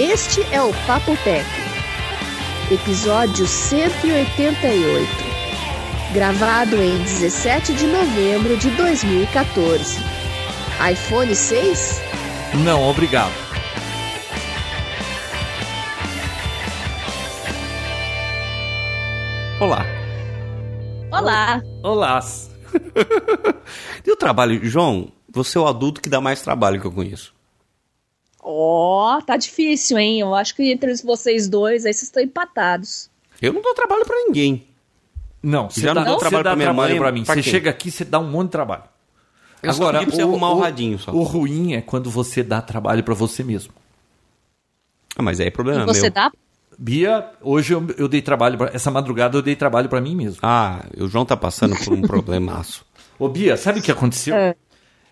Este é o Papo Tech, episódio 188, gravado em 17 de novembro de 2014. iPhone 6? Não, obrigado. Olá. Olá! Olá. E o trabalho, João, você é o adulto que dá mais trabalho que eu conheço. Ó, tá difícil, hein? Eu acho que entre vocês dois aí vocês estão empatados. Eu não dou trabalho pra ninguém. Não, você Já dá, não dou trabalho dá pra minha trabalho mãe, pra mim. pra Você quem? chega aqui, você dá um monte de trabalho. Eu só pedi pra você arrumar o radinho só. O ruim é quando você dá trabalho pra você mesmo. Ah, mas aí é problema Você meu. dá? Bia, hoje eu, eu dei trabalho, pra, essa madrugada eu dei trabalho pra mim mesmo. Ah, o João tá passando por um problemaço. Ô Bia, sabe o que aconteceu? É.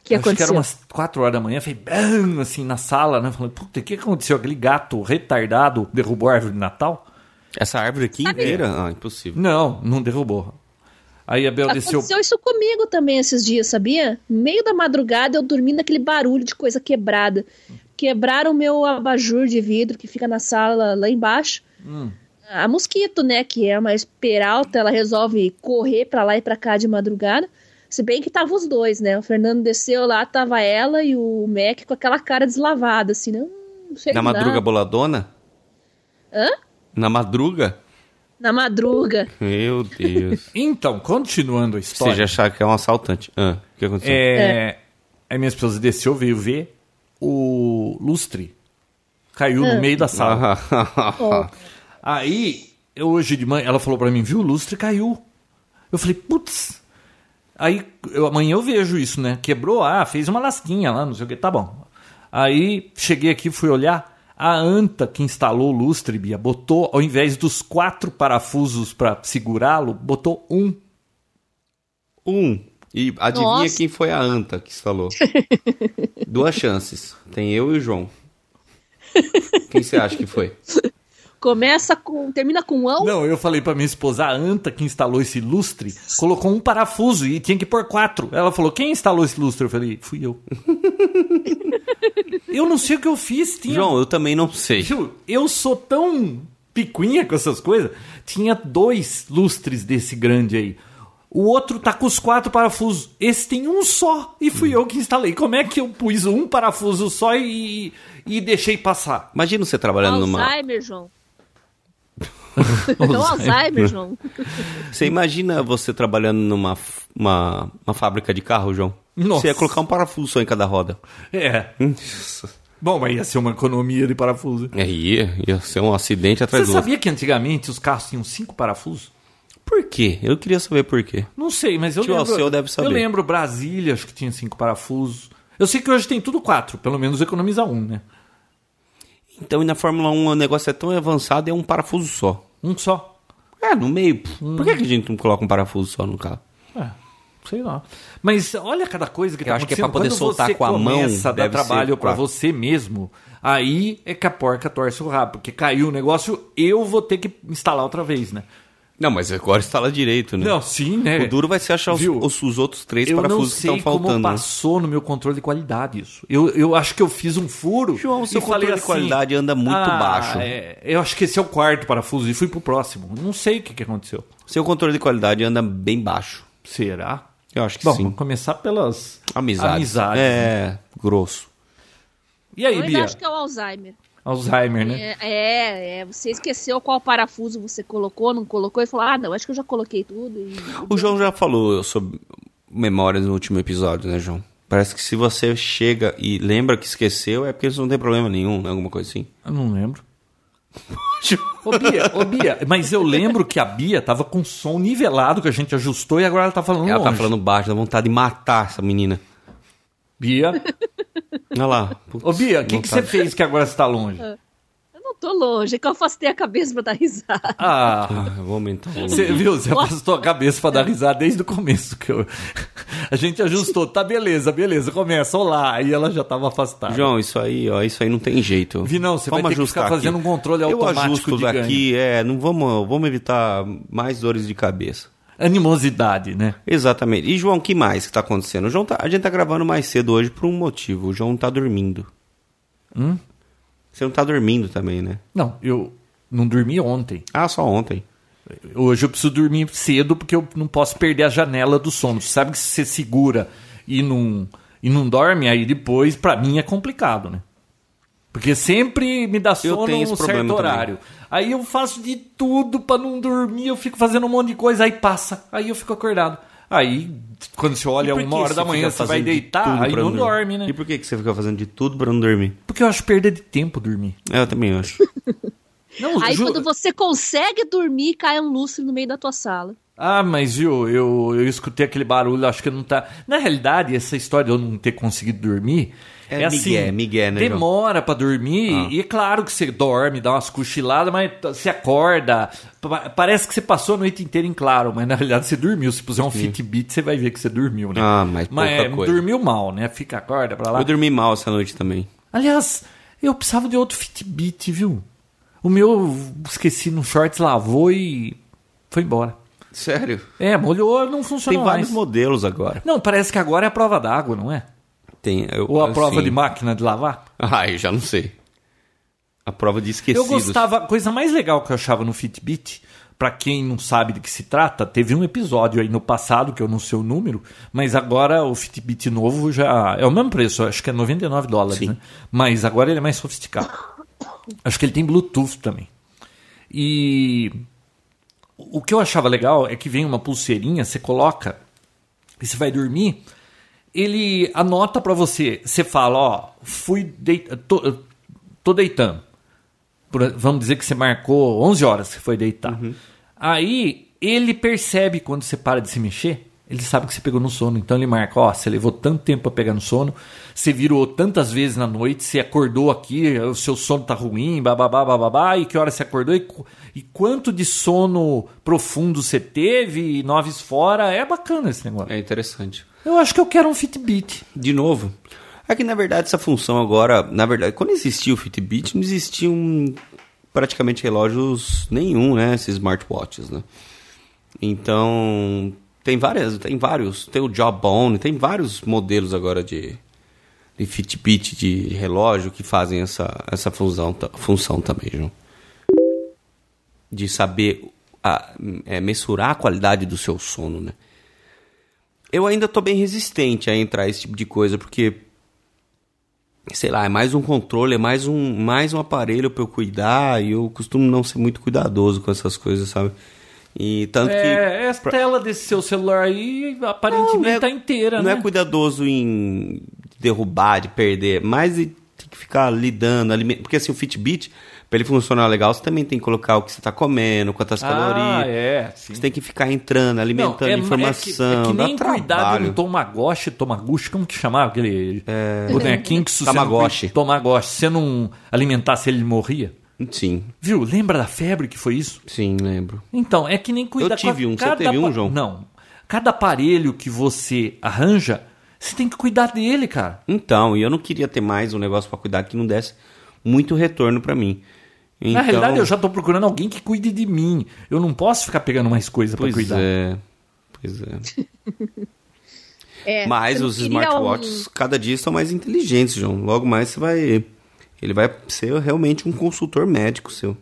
Que Acho que era umas 4 horas da manhã, foi bam, assim, na sala, né? Falei, puta, o que aconteceu? Aquele gato retardado derrubou a árvore de Natal? Essa árvore aqui inteira? Ah, impossível. Não, não derrubou. Aí a Bel desceu. Aconteceu isso comigo também esses dias, sabia? No meio da madrugada eu dormindo aquele barulho de coisa quebrada. Quebraram o meu abajur de vidro que fica na sala lá embaixo. Hum. A mosquito, né, que é uma peralta, ela resolve correr pra lá e pra cá de madrugada. Se bem que tava os dois, né? O Fernando desceu lá, tava ela e o Mac com aquela cara deslavada, assim, não, não sei Na madruga boladona? Hã? Na madruga? Na madruga. Meu Deus. Então, continuando a Você história. já achava que é um assaltante. Ah, o que aconteceu? É, Aí minha esposa desceu, veio ver o lustre. Caiu Ah. no meio da sala. Ó, Aí, eu hoje de manhã, ela falou pra mim, viu, o lustre caiu. Eu falei, putz. Aí, eu, amanhã eu vejo isso, né? Quebrou, ah, fez uma lasquinha lá, não sei o que, tá bom. Aí, cheguei aqui, fui olhar, a anta que instalou o lustre, Bia, botou, ao invés dos quatro parafusos pra segurá-lo, botou um. Um. E adivinha Nossa. quem foi a anta que falou? Duas chances. Tem eu e o João. Quem você acha que foi? começa com. termina com ão. Não, eu falei pra minha esposa, a anta que instalou esse lustre, colocou um parafuso e tinha que pôr quatro. Ela falou, quem instalou esse lustre? Eu falei, fui eu. eu não sei o que eu fiz, tinha... João, eu também não sei. Viu? Eu sou tão picuinha com essas coisas. Tinha dois lustres desse grande aí. O outro tá com os quatro parafusos. Esse tem um só. E fui eu que instalei. Como é que eu pus um parafuso só e, e deixei passar? Imagina você trabalhando numa. Alzheimer, João. Então, Alzheimer, João. Você imagina você trabalhando numa uma, uma fábrica de carro, João? Nossa. Você ia colocar um parafuso só em cada roda. É. Bom, mas ia ser uma economia de parafuso. É, ia, ia ser um acidente atrás Você do outro. sabia que antigamente os carros tinham cinco parafusos? Por quê? Eu queria saber por quê. Não sei, mas eu Tio lembro. Alceu deve saber. Eu lembro Brasília, acho que tinha cinco parafusos. Eu sei que hoje tem tudo quatro, pelo menos economiza um, né? Então, e na Fórmula 1 o negócio é tão avançado, é um parafuso só. Um só. É, no meio. Por que, que a gente não coloca um parafuso só no carro? É, sei lá. Mas olha cada coisa que Eu tá acho que é pra poder Quando soltar com a mão, começa a dar trabalho pra quatro. você mesmo, aí é que a porca torce o rabo. Porque caiu o negócio, eu vou ter que instalar outra vez, né? Não, mas agora instala direito, né? Não, sim, né? O duro vai ser achar os, os, os outros três eu não parafusos que sei estão como faltando. né? passou no meu controle de qualidade isso. Eu, eu acho que eu fiz um furo. João, seu e falei controle de assim, qualidade anda muito "Ah, baixo." é, eu acho que esse é o quarto parafuso e fui pro próximo. Não sei o que, que aconteceu. Seu controle de qualidade anda bem baixo. Será? Eu acho que Bom, sim. vamos começar pelas Amizades. amizades. É, grosso. E aí, Eu ainda Bia? acho que é o Alzheimer. Alzheimer, né? É, é, é, você esqueceu qual parafuso você colocou, não colocou, e falou, ah, não, acho que eu já coloquei tudo. E... O João já falou sobre memórias no último episódio, né, João? Parece que se você chega e lembra que esqueceu, é porque isso não tem problema nenhum, né? Alguma coisa assim. Eu não lembro. Ô Bia, ô Bia, mas eu lembro que a Bia tava com som nivelado que a gente ajustou e agora ela tá falando Ela tá longe. falando baixo, dá vontade de matar essa menina. Bia, Olha lá. Putz, ô Bia, o que, que você fez que agora você tá longe? Eu não tô longe, é que eu afastei a cabeça pra dar risada. Ah, Ah, eu vou aumentar o volume. você viu? Você afastou a cabeça pra dar risada desde o começo. que eu... A gente ajustou, tá beleza, beleza, começa, olá. Aí ela já tava afastada. João, isso aí, ó, isso aí não tem jeito. Vi, não, você vai ter que ficar fazendo um controle Eu automático ajusto de ganho. daqui, é, não vamos, vamos evitar mais dores de cabeça. Animosidade, né? Exatamente. E João, o que mais que tá acontecendo? O João tá, a gente tá gravando mais cedo hoje por um motivo. O João tá dormindo. Hum? Você não tá dormindo também, né? Não, eu não dormi ontem. Ah, só ontem. Hoje eu preciso dormir cedo porque eu não posso perder a janela do sono. Você sabe que se você segura e não, e não dorme, aí depois, pra mim, é complicado, né? Porque sempre me dá sono um certo horário. Aí eu faço de tudo pra não dormir, eu fico fazendo um monte de coisa, aí passa, aí eu fico acordado. Aí, quando você olha uma hora da manhã, você vai de deitar, tudo aí não dormir? dorme, né? E por que que você fica fazendo de tudo pra não dormir? Porque eu acho perda de tempo dormir. É, Eu também acho. Não, Aí ju- quando você consegue dormir, cai um lustre no meio da tua sala. Ah, mas viu, eu, eu escutei aquele barulho, acho que não tá. Na realidade, essa história de eu não ter conseguido dormir. É assim, migué, migué, né? Demora pra dormir, Ah. e é claro que você dorme, dá umas cochiladas, mas você acorda. pa- Parece que você passou a noite inteira em claro, mas na realidade você dormiu. Se puser um Fitbit, você vai ver que você dormiu, né? Ah, mas pouca é, dormiu mal, né? Fica acorda pra lá. Eu dormi mal essa noite também. Aliás, eu precisava de outro Fitbit, viu? O meu eu esqueci no shorts, lavou e foi embora. Sério? É, molhou, não Tem funcionou vários mais. modelos agora. Não, parece que agora é a prova d'água, não é? Tem, eu, Ou a prova assim- de máquina de lavar? Ah, eu já não sei. A prova de esquecidos. Eu gostava, a coisa mais legal que eu achava no Fitbit, pra quem não sabe de que se trata, teve um episódio aí no passado, que eu não sei o número, mas agora o Fitbit novo já é o mesmo preço, acho que é 99 dólares, né? Mas agora ele é mais sofisticado. Acho que ele tem Bluetooth também. E o que eu achava legal é que vem uma pulseirinha, você coloca e você vai dormir, ele anota pra você. Você fala, ó, fui deit tô, tô deitando. Por- vamos dizer que você marcou 11 horas que foi deitar. Aí ele percebe quando você para de se mexer. Ele sabe que você pegou no sono, então ele marca, ó, você levou tanto tempo para pegar no sono, você virou tantas vezes na noite, você acordou aqui, o seu sono tá ruim, bababá, bababá, e que hora você acordou e, e quanto de sono profundo você teve, e noves fora, é bacana esse negócio. É interessante. Eu acho que eu quero um Fitbit. De novo. É que na verdade essa função agora, na verdade, quando existia o Fitbit, não existiam praticamente relógios nenhum, né? Esses smartwatches, né? Então, tem várias, tem vários, tem o Jawbone, tem vários modelos agora de, de Fitbit, de relógio que fazem essa, essa função, função também, João. De saber a- é, mensurar a qualidade do seu sono, né? Eu ainda tô bem resistente a entrar esse tipo de coisa, porque sei lá, é mais um controle, é mais um, mais um aparelho para eu cuidar, e eu costumo não ser muito cuidadoso com essas coisas, sabe? E tanto É, que essa tela desse seu celular aí aparentemente Não, não é- tá inteira, não né? é cuidadoso em derrubar, de perder, mas tem que ficar lidando, aliment... porque assim, o Fitbit, para ele funcionar legal, você também tem que colocar o que você tá comendo, quantas Ah, é calorias. é, sim. Você tem que ficar entrando, alimentando informação, é que, é que dá nem cuidado trabalho. no Tomagoshi, Tomaguchi, como que chamava aquele bonequinho que se não Tamagotchi. cuida- Tamagotchi, se você não alimentasse ele, ele morria? Sim, Viu? Lembra da febre que foi isso? sim, lembro. Então, é que nem cuidar Eu tive um. Você teve um, João? Não. Cada aparelho que você arranja, você tem que cuidar dele, cara. Então, e eu não queria ter mais um negócio para cuidar que não desse muito retorno para mim. Então, Na realidade, eu já tô procurando alguém que cuide de mim. Eu não posso ficar pegando mais coisa pra Pois cuidar. é. Pois é. É, Mas os smartwatches um- cada dia estão mais inteligentes, João. Logo mais você vai. Ele vai ser realmente um consultor médico seu. O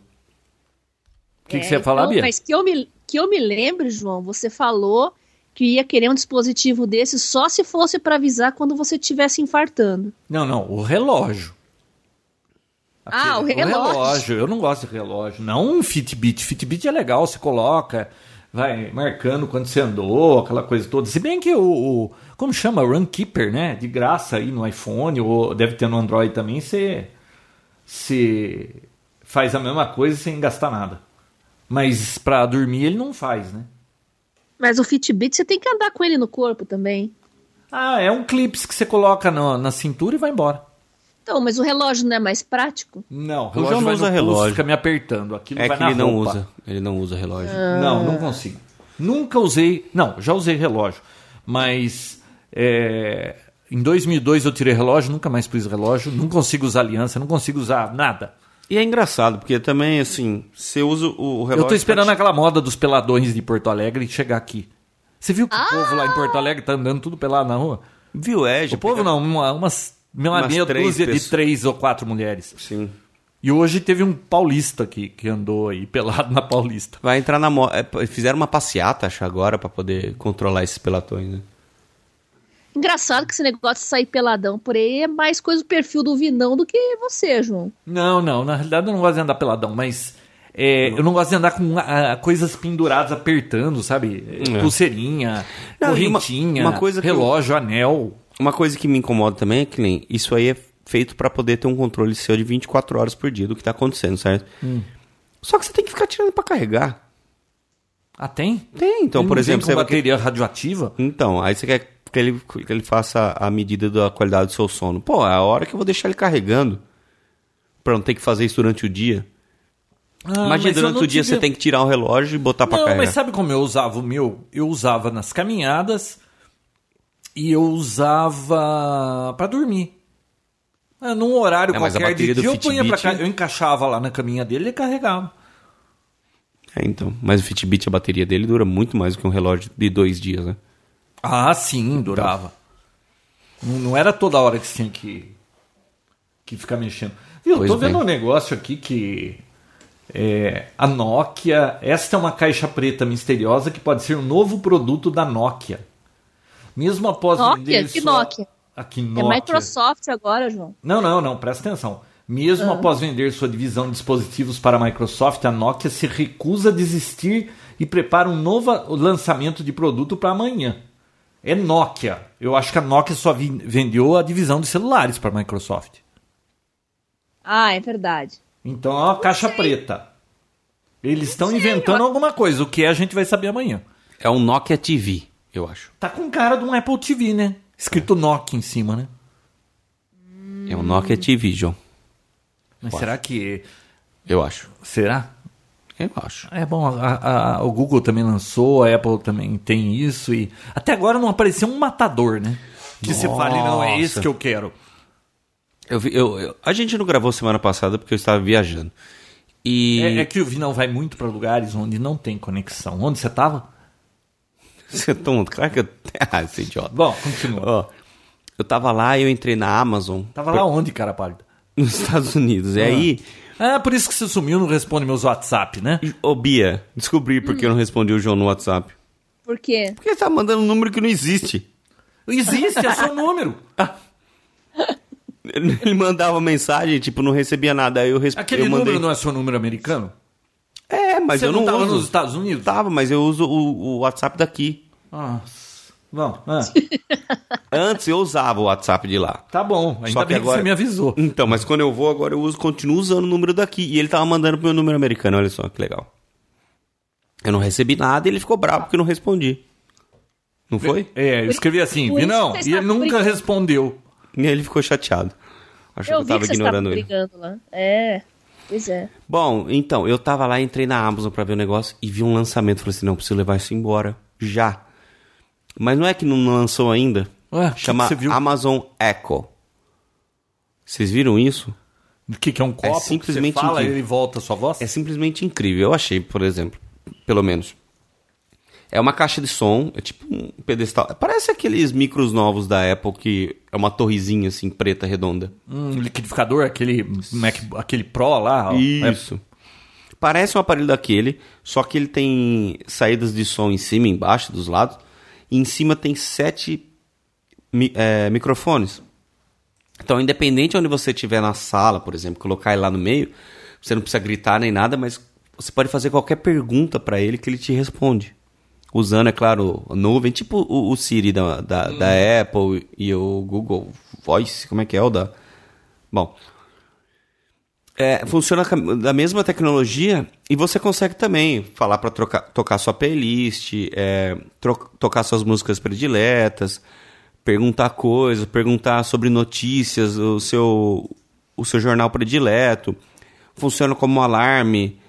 que, que É, você ia falar, então, Bia? Mas que eu, me, que eu me lembre, João, você falou que ia querer um dispositivo desse só se fosse para avisar quando você estivesse infartando. Não, não, o relógio. Ah, o relógio. Eu não gosto de relógio. Não um Fitbit. Fitbit é legal, você coloca, vai marcando quando você andou, aquela coisa toda. Se bem que o. o- como chama? Runkeeper, né? De graça aí no iPhone, ou deve ter no Android também, você. Você faz a mesma coisa sem gastar nada. Mas pra dormir ele não faz, né? Mas o Fitbit você tem que andar com ele no corpo também. Ah, é um clips que você coloca na, na cintura e vai embora. Então, mas o relógio não é mais prático? Não, o O relógio João não vai usa no pulso, relógio. fica me apertando. Aquilo É vai que na ele não roupa. usa. Ele não usa relógio. Não, não consigo. Nunca usei. Não, já usei relógio. Mas é, em 2002 eu tirei relógio, nunca mais pus relógio. Não consigo usar aliança, não consigo usar nada. E é engraçado, porque também, assim, você usa o o relógio. eu tô esperando pra aquela moda dos peladões de Porto Alegre chegar aqui. Você viu que o povo lá em Porto Alegre tá andando tudo pelado na rua? te- Viu, é, já O povo não, uma, umas, uma Umas meia três dúzia de pessoas. três ou quatro mulheres. Sim. E hoje teve um paulista que, que andou aí pelado na Paulista. Vai entrar na moda. Fizeram uma passeata, acho, agora, pra poder controlar esses pelatões, né? Engraçado que esse negócio de sair peladão por aí é mais coisa do perfil do Vinão do que você, João. Não, não, na realidade eu não gosto de andar peladão, mas é, eu não gosto de andar com ah, coisas penduradas apertando, sabe? É. Pulseirinha, Não, e uma- correntinha, uma coisa que eu- relógio, anel. Uma coisa que me incomoda também é que nem isso aí é feito pra poder ter um controle seu de 24 horas por dia do que tá acontecendo, certo? Hum. Só que você tem que ficar tirando pra carregar. Ah, tem? Tem, então, Ele por não exemplo, você com vai... bateria radioativa? Então, aí você quer que ele, que ele faça a medida da qualidade do seu sono. Pô, é a hora que eu vou deixar ele carregando pra não ter que fazer isso durante o dia. Ah, Imagina, durante não o dia tive- você tem que tirar o relógio e botar pra Não, carregar. mas sabe como eu usava o meu? Eu usava nas caminhadas e eu usava pra dormir. Ah, Num horário É, qualquer de dia eu punha pra cá, eu encaixava lá na caminha dele e carregava. É, então. Mas o Fitbit, a bateria dele dura muito mais do que um relógio de dois dias, né? Ah, sim, durava. Não, não era toda hora que você tinha que, que ficar mexendo. Viu, Pois tô vendo bem. um negócio aqui que é, a Nokia. Esta é uma caixa preta misteriosa que pode ser um novo produto da Nokia. Mesmo após Nokia? vender Que sua- Nokia? Aqui, É Nokia. Microsoft agora, João. Não, não, não, presta atenção. Mesmo após vender sua divisão de dispositivos para a Microsoft, a Nokia se recusa a desistir e prepara um novo lançamento de produto para amanhã. É Nokia. Eu acho que a Nokia só vendeu a divisão de celulares para a Microsoft. Ah, é verdade. Então é uma caixa preta. Eles estão inventando alguma coisa. O que é a gente vai saber amanhã. É um Nokia TV, eu acho. Tá com cara de um Apple TV, né? Escrito Nokia em cima, né? É um Nokia TV, João. Mas será que. Eu acho. Será? Eu acho. É bom, a- a- o Google também lançou, a Apple também tem isso e até agora não apareceu um matador, né? Que você fale, não, é Nossa. que eu quero. Eu vi- eu- eu- a gente não gravou semana passada porque eu estava viajando. E. É, é que o Vinão vai muito para lugares onde não tem conexão. Onde você tava? Você é tão. Claro que eu. Ah, esse idiota. Bom, continua. Ó, eu tava lá e eu entrei na Amazon. Tava lá onde, cara pálido? Nos Estados Unidos. E aí. Ah, por isso que você sumiu, não responde meus WhatsApp, né? Ô, Bia, descobri porque eu não respondi o João no WhatsApp. Por quê? Porque você tá mandando um número que não existe. Existe, é seu número. Ele mandava mensagem, tipo, não recebia nada. Aí eu respondi. Aquele eu mandei... número não é seu número americano? É, mas você eu não, não, tava uso. nos Estados Unidos? Tava, mas eu uso o, o WhatsApp daqui. Nossa. Bom, ah, Antes eu usava o WhatsApp de lá. tá bom. Ainda Só que bem agora- que você me avisou. Então, mas quando eu vou agora eu uso, continuo usando o número daqui. E ele tava mandando pro meu número americano, olha só que legal. Eu não recebi nada e ele ficou bravo porque eu não respondi. Não foi? É, eu escrevi assim, Por Vinão, que e ele nunca brigando. respondeu. E aí ele ficou chateado. Achou Eu que eu tava que ignorando ele. brigando lá. É, pois é. Bom, então, eu tava lá, entrei na Amazon pra ver o negócio e vi um lançamento. Falei assim, não, preciso levar isso embora. Já. Mas não é que não lançou ainda? Ué, que Chama que viu? Amazon Echo. Vocês viram isso? O que, que é um copo? simplesmente você fala e incrível. ele volta a sua voz? É simplesmente incrível. Eu achei, por exemplo, pelo menos. É uma caixa de som, é tipo um pedestal. Parece aqueles micros novos da Apple que é uma torrezinha assim, preta, redonda. Um liquidificador, aquele, Mac, aquele Pro lá. ó. Isso. Parece um aparelho daquele, só que ele tem saídas de som em cima e embaixo, dos lados. E em cima tem sete é, microfones. Então, independente de onde você estiver na sala, por exemplo, colocar ele lá no meio, você não precisa gritar nem nada, mas você pode fazer qualquer pergunta para ele que ele te responde. Usando, é claro, a nuvem, tipo o, o Siri da, da, da Apple e o Google Voice, como é que é o da... Bom, é, funciona da mesma tecnologia e você consegue também falar para tocar sua playlist, é, tocar suas músicas prediletas, perguntar coisas, perguntar sobre notícias, o seu, o seu jornal predileto. Funciona como um alarme.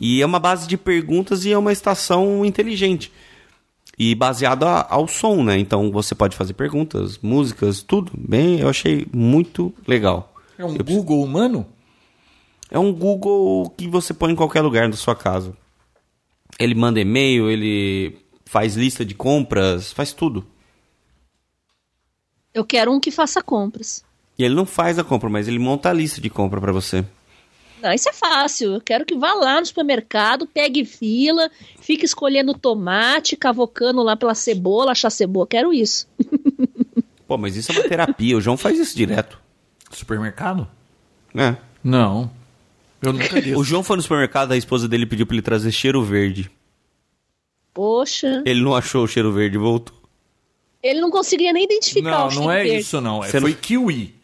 E é uma base de perguntas e é uma estação inteligente. E baseado a- ao som, né? Então você pode fazer perguntas, músicas, tudo. Bem, eu achei muito legal. É um Eu Google humano? É um Google que você põe em qualquer lugar da sua casa. Ele manda e-mail, ele faz lista de compras, faz tudo. Eu quero um que faça compras. E ele não faz a compra, mas ele monta a lista de compra pra você. Não, isso é fácil. Eu quero que vá lá no supermercado, pegue fila, fique escolhendo tomate, cavocando lá pela cebola, achar cebola. Quero isso. Pô, mas isso é uma terapia. O João faz isso direto. Supermercado? É. Não. Eu nunca vi. O João foi no supermercado, a esposa dele pediu pra ele trazer cheiro verde. Poxa. Ele não achou o cheiro verde e voltou. Ele não conseguia nem identificar Não, o cheiro não é verde. isso, não. É, Você foi não- kiwi.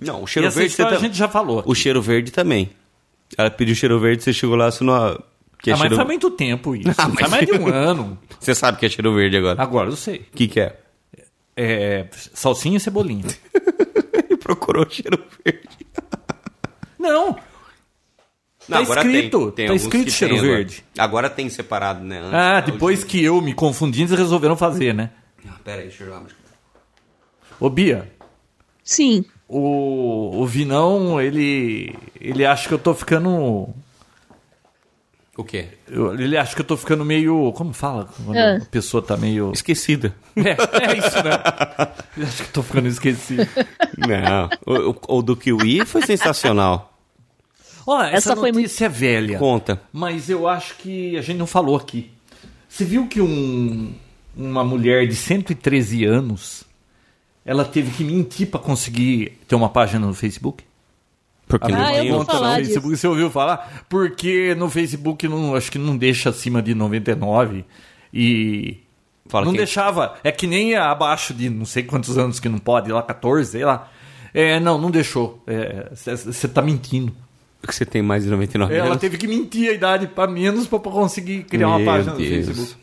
Não, o E cheiro essa verde história tá- a gente já falou. O cheiro verde também. Ela pediu cheiro verde, você chegou lá, você não. Que é ah, mas cheiro... faz muito tempo isso. Ah, mas- Faz mais de um ano. Você sabe que é cheiro verde agora. Agora eu sei. O que, que é? É, salsinha e cebolinha. Ele procurou cheiro verde. Não, Tá escrito, tá alguns escrito que cheiro tem agora. verde. Agora tem separado, né? Antes- Ah, depois que eu me confundi, eles resolveram fazer, né? Ah, pera aí, deixa eu ver. Ô, Bia, Sim. o, o Vinão, ele, ele acha que eu tô ficando... O quê? eu- Ele acha que eu tô ficando meio... Como fala? Quando Ah. a pessoa tá meio... Esquecida. É, é isso, né? Ele acha que eu tô ficando esquecido. Não. O, o- o do Kiwi foi sensacional. Ó, essa, Essa foi notícia é velha. Conta. Mas eu acho que a gente não falou aqui. Você viu que um, uma mulher de 113 anos ela teve que mentir para conseguir ter uma página no Facebook? Porque Ah, não eu tem vou outra. falar no disso. Facebook, você ouviu falar? Porque no Facebook não, acho que não deixa acima de 99 e Fala não quem? deixava, é que nem abaixo de não sei quantos anos que não pode, lá 14, sei lá. É, não, não deixou. Você tá mentindo. Que você tem mais de 99 Ela anos. teve que mentir a idade para menos para conseguir criar uma Meu página Deus. no Facebook.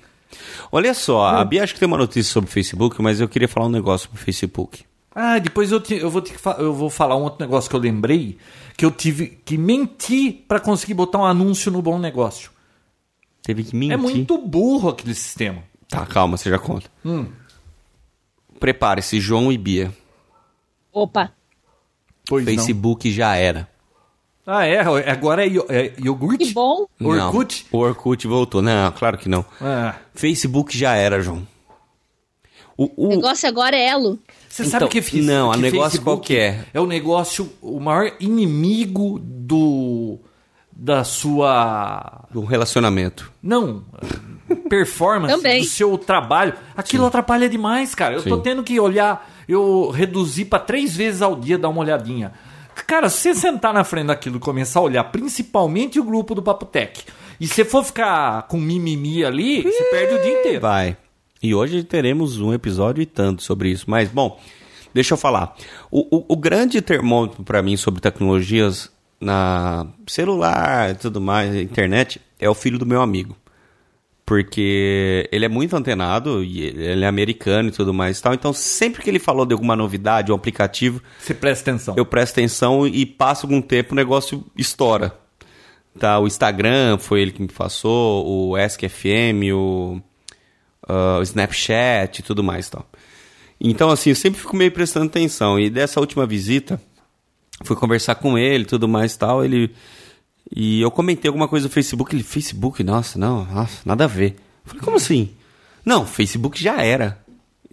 Olha só, a Bia acho que tem uma notícia sobre o Facebook, mas eu queria falar um negócio sobre o Facebook. Ah, depois eu, te- eu vou ter que fa- eu vou falar um outro negócio que eu lembrei que eu tive que mentir para conseguir botar um anúncio no bom negócio. Teve que mentir. É muito burro aquele sistema. Tá, calma, você já conta. Hum. Prepare-se, João e Bia. Opa. Pois não. Facebook já era. Ah, é? Agora é, io- é iogurte? Que bom. Orkut? Não, o Orkut voltou. Não, claro que não. Ah, Facebook já era, João. O, o- O negócio agora é Elo. você Então, sabe que fiz? não, que negócio Facebook qual que é? É o negócio, o maior inimigo do da sua um relacionamento. Não. Performance Também. do seu trabalho. Aquilo atrapalha demais, cara. Eu tô Sim. tendo que olhar. Eu reduzi pra três vezes ao dia dar uma olhadinha. Cara, se você sentar na frente daquilo e começar a olhar, principalmente o grupo do Papo Tech, e se for ficar com mimimi ali, você perde o dia inteiro. Vai. E hoje teremos um episódio e tanto sobre isso. Mas, bom, deixa eu falar. O, o- o grande termômetro para mim sobre tecnologias na celular e tudo mais, internet, é o filho do meu amigo. Porque ele é muito antenado e ele é americano e tudo mais e tal. Então, sempre que ele falou de alguma novidade, um aplicativo, Você presta atenção. eu presto atenção e passo algum tempo o negócio estoura. Tá, o Instagram foi ele que me passou, o AskFM, o, ah, o Snapchat e tudo mais tal. Então, assim, eu sempre fico meio prestando atenção. E dessa última visita, fui conversar com ele e tudo mais tal, ele... E eu comentei alguma coisa no Facebook, ele, Facebook, nossa, não, nossa, nada a ver. Eu falei, como assim? Não, Facebook já era.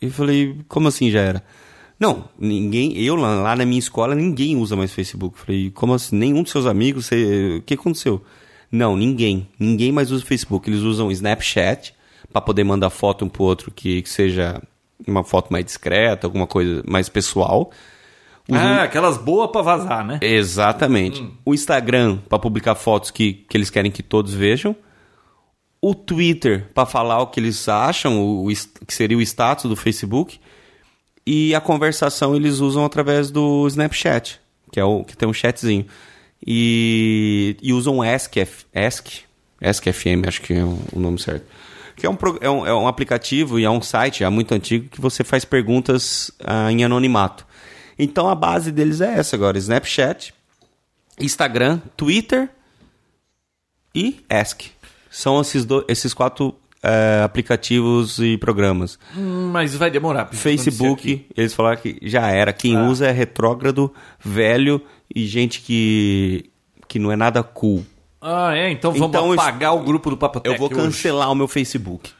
Eu falei, como assim já era? Não, ninguém, eu lá, lá na minha escola, ninguém usa mais Facebook. Eu falei, como assim? Nenhum dos seus amigos, você, o que aconteceu? Não, ninguém, ninguém mais usa Facebook. Eles usam Snapchat para poder mandar foto um pro outro que, que seja uma foto mais discreta, alguma coisa mais pessoal. Ah, aquelas boas pra vazar, né? Exatamente. O Instagram para publicar fotos que, que eles querem que todos vejam. O Twitter para falar o que eles acham, o, o que seria o status do Facebook. E a conversação eles usam através do Snapchat, que é o que tem um chatzinho. E, e usam o Ask, Ask, Ask FM, acho que é o, nome certo. Que é um, é, um, é um aplicativo e é um site já muito antigo que você faz perguntas ah, em anonimato. Então a base deles é essa agora: Snapchat, Instagram, Twitter e Ask. São esses, do- esses quatro eh, aplicativos e programas. Hum, Mas vai demorar. Facebook, eles falaram que já era. Quem Ah. usa é retrógrado, velho e gente que, que não é nada cool. Ah, é? Então vamos Então, eu- apagar o grupo do Papo Eu vou hoje. cancelar o meu Facebook.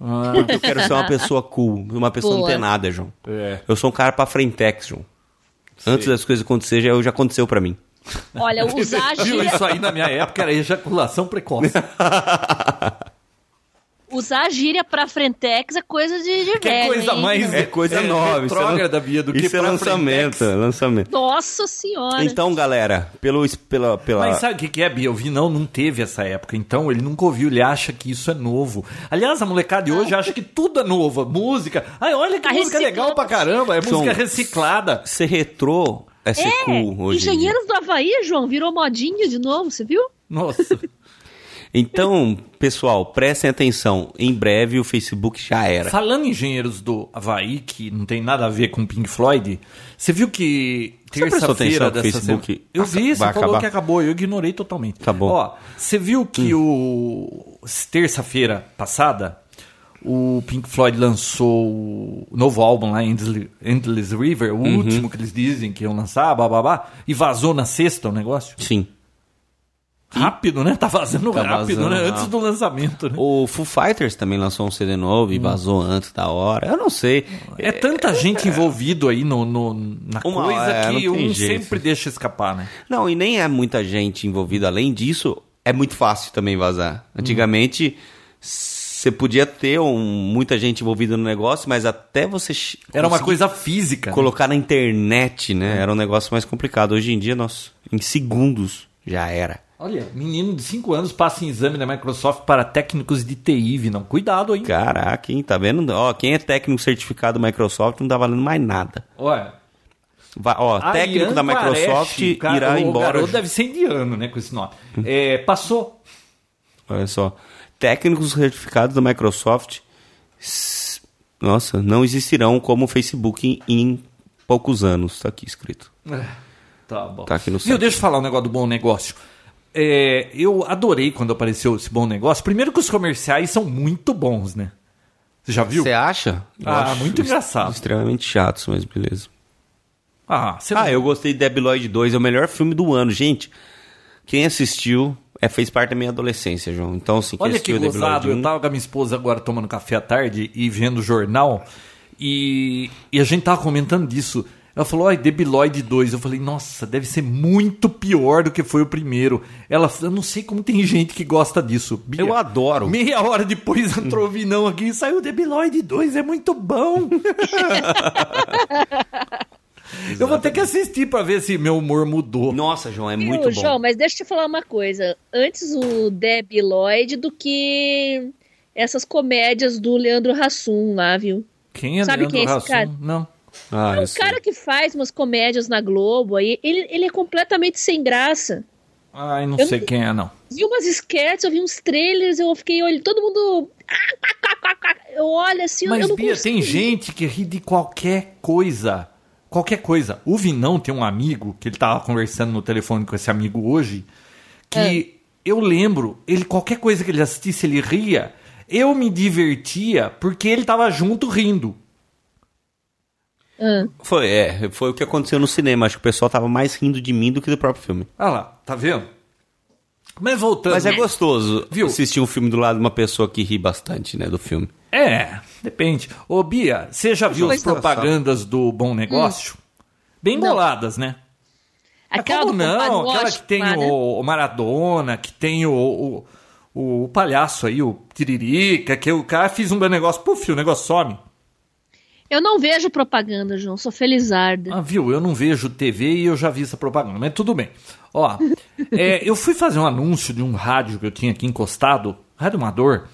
Ah, Porque eu quero ser uma pessoa cool, uma pessoa Boa. antenada, João. é. Eu sou um cara pra frentex, João. Antes das coisas acontecerem, já, já aconteceu pra mim. Olha, usar Viu? gíria, Isso aí na minha época era ejaculação precoce. usar gíria pra frentex é coisa de, de Que velho, coisa hein? mais É coisa nova. Isso é, retrógrada, Bia, do que isso é pra lançamento, Frentex. lançamento. Nossa senhora. Então, galera, pelo, pela, pela... Mas sabe o que, que é, Bia? O Vinão não teve essa época, então ele nunca ouviu, ele acha que isso é novo. Aliás, a molecada de hoje acha que tudo é novo. Música. Ai, olha que Tá música reciclando. legal pra caramba. É João, música reciclada. Ser retrô é ser é, cool hoje. Engenheiros do Havaí, João, virou modinha de novo, você viu? Nossa. Então, pessoal, prestem atenção. Em breve o Facebook já era. Falando em engenheiros do Havaí, que não tem nada a ver com Pink Floyd, você viu que terça-feira dessa Facebook semana... Eu vi, você falou acabar? que acabou, eu ignorei totalmente. Acabou. Ó, você viu que o... Terça-feira passada, o Pink Floyd lançou o novo álbum lá, Endless, Endless River, o Uhum. último que eles dizem que iam lançar, bababá, e vazou na sexta o negócio? Sim. Rápido, né? Tá vazando Tá rápido, vazando né? Antes do lançamento, né? O Foo Fighters também lançou um CD novo e vazou antes da hora. Eu não sei. É tanta gente envolvido aí no, no- na Uma- coisa é, que tem um jeito. sempre deixa escapar, né? Não, e nem é muita gente envolvida. Além disso, é muito fácil também vazar. Antigamente, você podia ter um- muita gente envolvida no negócio, mas até você Era uma coisa física. né? colocar na internet, né? Era um negócio mais complicado. Hoje em dia, nossa, em segundos já era. Olha, menino de 5 anos passa em exame da Microsoft para técnicos de TI, não. Cuidado, hein? Caraca, hein? Tá vendo? Ó, quem é técnico certificado da Microsoft não tá valendo mais nada. Olha, ó, a técnico Ian da Microsoft o cara- irá o embora. garoto deve ser indiano, né, com esse nome. É, passou. Olha só. Técnicos certificados da Microsoft, nossa, não existirão como o Facebook em, poucos anos. Tá aqui escrito. É, Tá bom. Tá aqui no Viu, site. deixa eu falar um negócio do bom negócio. É, eu adorei quando apareceu esse bom negócio. Primeiro que os comerciais são muito bons, né? Você já viu? Você acha? Eu Ah, muito engraçado. Extremamente chatos, mas beleza. Ah, você Ah, eu gostei de Debi Lloyd 2, é o melhor filme do ano. Gente, quem assistiu é, fez parte da minha adolescência, João. Então, assim, quem Olha que gozado, eu tava com a minha esposa agora tomando café à tarde e vendo o jornal e, e a gente tava comentando disso. Ela falou, ai, Debiloid 2. Eu falei, nossa, deve ser muito pior do que foi o primeiro. Ela, eu não sei como tem gente que gosta disso. Bia, Eu adoro. Meia hora depois entrou o Vinão aqui e saiu Debiloid 2, é muito bom. eu vou ter que assistir pra ver se meu humor mudou. Nossa, João, é Viu, muito bom. João, mas deixa eu te falar uma coisa. Antes o Debbie Lloyd do que essas comédias do Leandro Hassum lá, viu? Quem é Sabe Leandro quem é esse Hassum? cara? Não. Ah, É eu um cara que faz umas comédias na Globo aí, ele, ele é completamente sem graça. Ai, não Eu sei não- quem é, não. Vi umas sketches, eu vi uns trailers, eu fiquei olhando, todo mundo. Eu olho assim, eu Mas, não Bia, consigo. tem gente que ri de qualquer coisa. Qualquer coisa. O Vinão tem um amigo, que ele tava conversando no telefone com esse amigo hoje, que É. eu lembro, ele qualquer coisa que ele assistisse, ele ria. Eu me divertia porque ele tava junto rindo. Ah, Foi, é, foi o que aconteceu no cinema. Acho que o pessoal tava mais rindo de mim do que do próprio filme. Olha lá, tá vendo? Mas voltando. Mas é gostoso Viu? assistir um filme do lado de uma pessoa que ri bastante, né, do filme. É, depende. Ô, Bia, você já viu as propagandas do Bom Negócio? Bem Não. boladas, né? aquela Como não? Aquela que tem lá, né? o, o Maradona, que tem o, o, o palhaço aí, o Tiririca, que o cara fez um bom negócio, puf, o negócio some. Eu não vejo propaganda, João, sou felizarda. Ah, viu? Eu não vejo TV e eu já vi essa propaganda, mas tudo bem. Ó, é, eu fui fazer um anúncio de um rádio que eu tinha aqui encostado, Rádio Amador,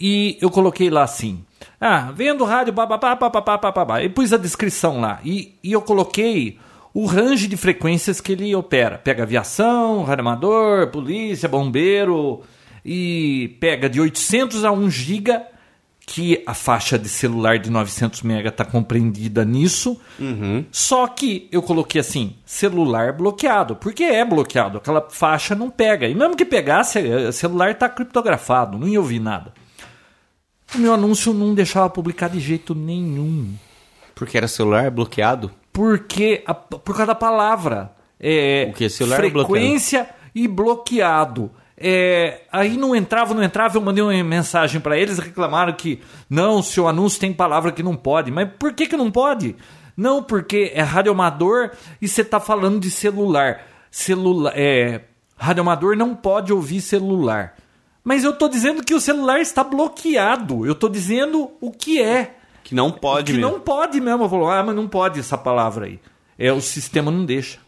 e eu coloquei lá assim, ah, vendo rádio, bababá, bababá, bababá, e pus a descrição lá, e, e eu coloquei o range de frequências que ele opera. Pega aviação, rádio amador, polícia, bombeiro, e pega de 800 a 1 giga que a faixa de celular de 900 mega está compreendida nisso. Só que eu coloquei assim, celular bloqueado, porque é bloqueado, aquela faixa não pega. E mesmo que pegasse, o celular está criptografado, não ia ouvir nada. O meu anúncio não deixava publicar de jeito nenhum. Porque era celular bloqueado. Porque a- por causa da palavra. É, O quê? Celular frequência e bloqueado. É, aí não entrava, não entrava, eu mandei uma mensagem para eles, reclamaram que não, seu anúncio tem palavra que não pode. Mas por que, que não pode? Não, porque é rádio amador e você tá falando de celular. celular, é, radioamador não pode ouvir celular. Mas eu tô dizendo que o celular está bloqueado. Eu tô dizendo o que é. Que não pode que mesmo. não pode mesmo. Eu falo, ah, mas não pode essa palavra aí. É, o sistema não deixa.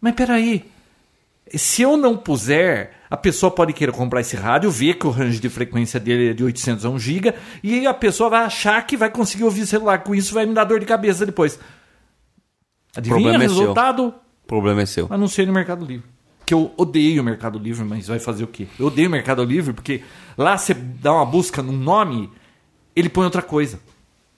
Mas peraí. Se eu não puser, a pessoa pode querer comprar esse rádio, ver que o range de frequência dele é de 800 a 1 GB, e aí a pessoa vai achar que vai conseguir ouvir celular. Com isso vai me dar dor de cabeça depois. Adivinha o Problema é seu. resultado? O problema é seu. Anunciei no Mercado Livre. Que eu odeio o Mercado Livre, mas vai fazer o quê? Eu odeio o Mercado Livre porque lá você dá uma busca num nome, ele põe outra coisa.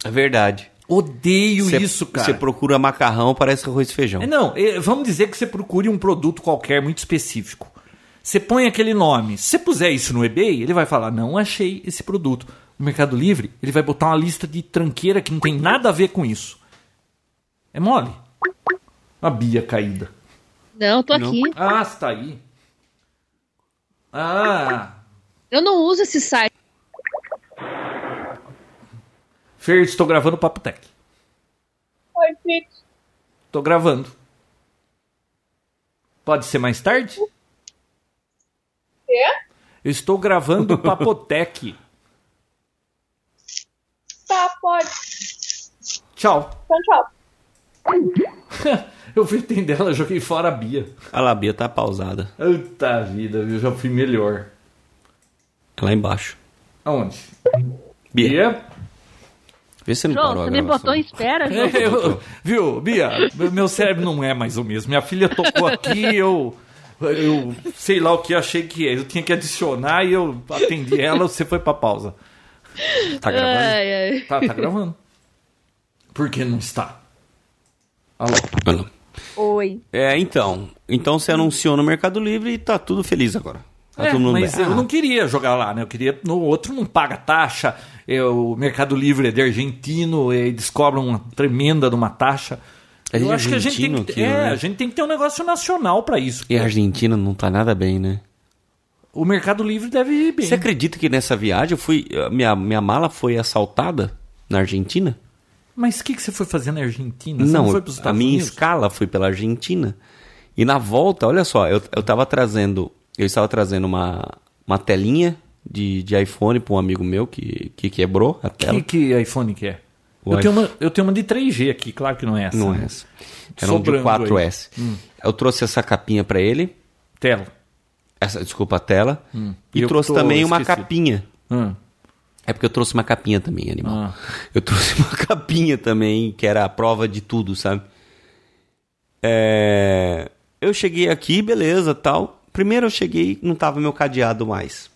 É verdade. Odeio Cê- isso, cara. Você procura macarrão, parece arroz e feijão. É, Não, é, vamos dizer que você procure um produto qualquer muito específico. Você põe aquele nome. Se você puser isso no eBay, ele vai falar: não achei esse produto. No Mercado Livre, ele vai botar uma lista de tranqueira que não tem nada a ver com isso. É mole. A Bia caída. Não, tô Não. aqui. Ah, você tá aí. Ah. Eu não uso esse site. Fer, estou gravando o Papo Tech. Oi, Pete. Tô gravando. Pode ser mais tarde? Eu estou gravando o Papotec. Tá, pode. Tchau. Então, tchau. Eu fui atender ela, joguei fora a Bia. A labia tá pausada. Puta vida, eu já fui melhor. É lá embaixo. Aonde? Bia, Bia? Vê se você não João, parou você me gravação. botou em espera, João. É, eu- viu, Bia? Meu cérebro não é mais o mesmo. Minha filha tocou aqui, eu. Eu sei lá o que achei que é. Eu tinha que adicionar e eu atendi ela, você foi pra pausa. Tá gravando? Ai, ai. Tá, tá gravando. Por que não está? Alô? Não. Oi. É, então. Então você anunciou no Mercado Livre e tá tudo feliz agora. Tá É, todo mundo mas bem. eu Ah, não queria jogar lá, né? Eu queria. No outro não paga taxa. É, o Mercado Livre é de argentino, é, eles cobram uma tremenda de uma taxa. É eu acho que a gente tem que, aquilo, é, né? a gente tem que ter um negócio nacional pra isso. E a Argentina não tá nada bem, né? O Mercado Livre deve ir bem. Você acredita que nessa viagem eu fui. a Minha, minha mala foi assaltada na Argentina? Mas o que, que você foi fazer na Argentina? Você não, não, foi pros a Estados minha Unidos? escala foi pela Argentina. E na volta, olha só, eu, eu tava trazendo. Eu estava trazendo uma, uma telinha de, de iPhone para um amigo meu que, que quebrou a tela. Que, que iPhone que é? O Eu tenho, iPhone. uma, eu tenho uma de 3G aqui, claro que não é essa. Não né? é essa. Era um de Sobrando aí. 4S. Eu trouxe essa capinha para ele. Tela. Essa, desculpa, a tela. E E eu trouxe também uma esquecido. capinha. Hum. É porque eu trouxe uma capinha também, animal. Ah. Eu trouxe uma capinha também, que era a prova de tudo, sabe? É, Eu cheguei aqui, beleza, tal. Primeiro eu cheguei, não tava meu cadeado mais.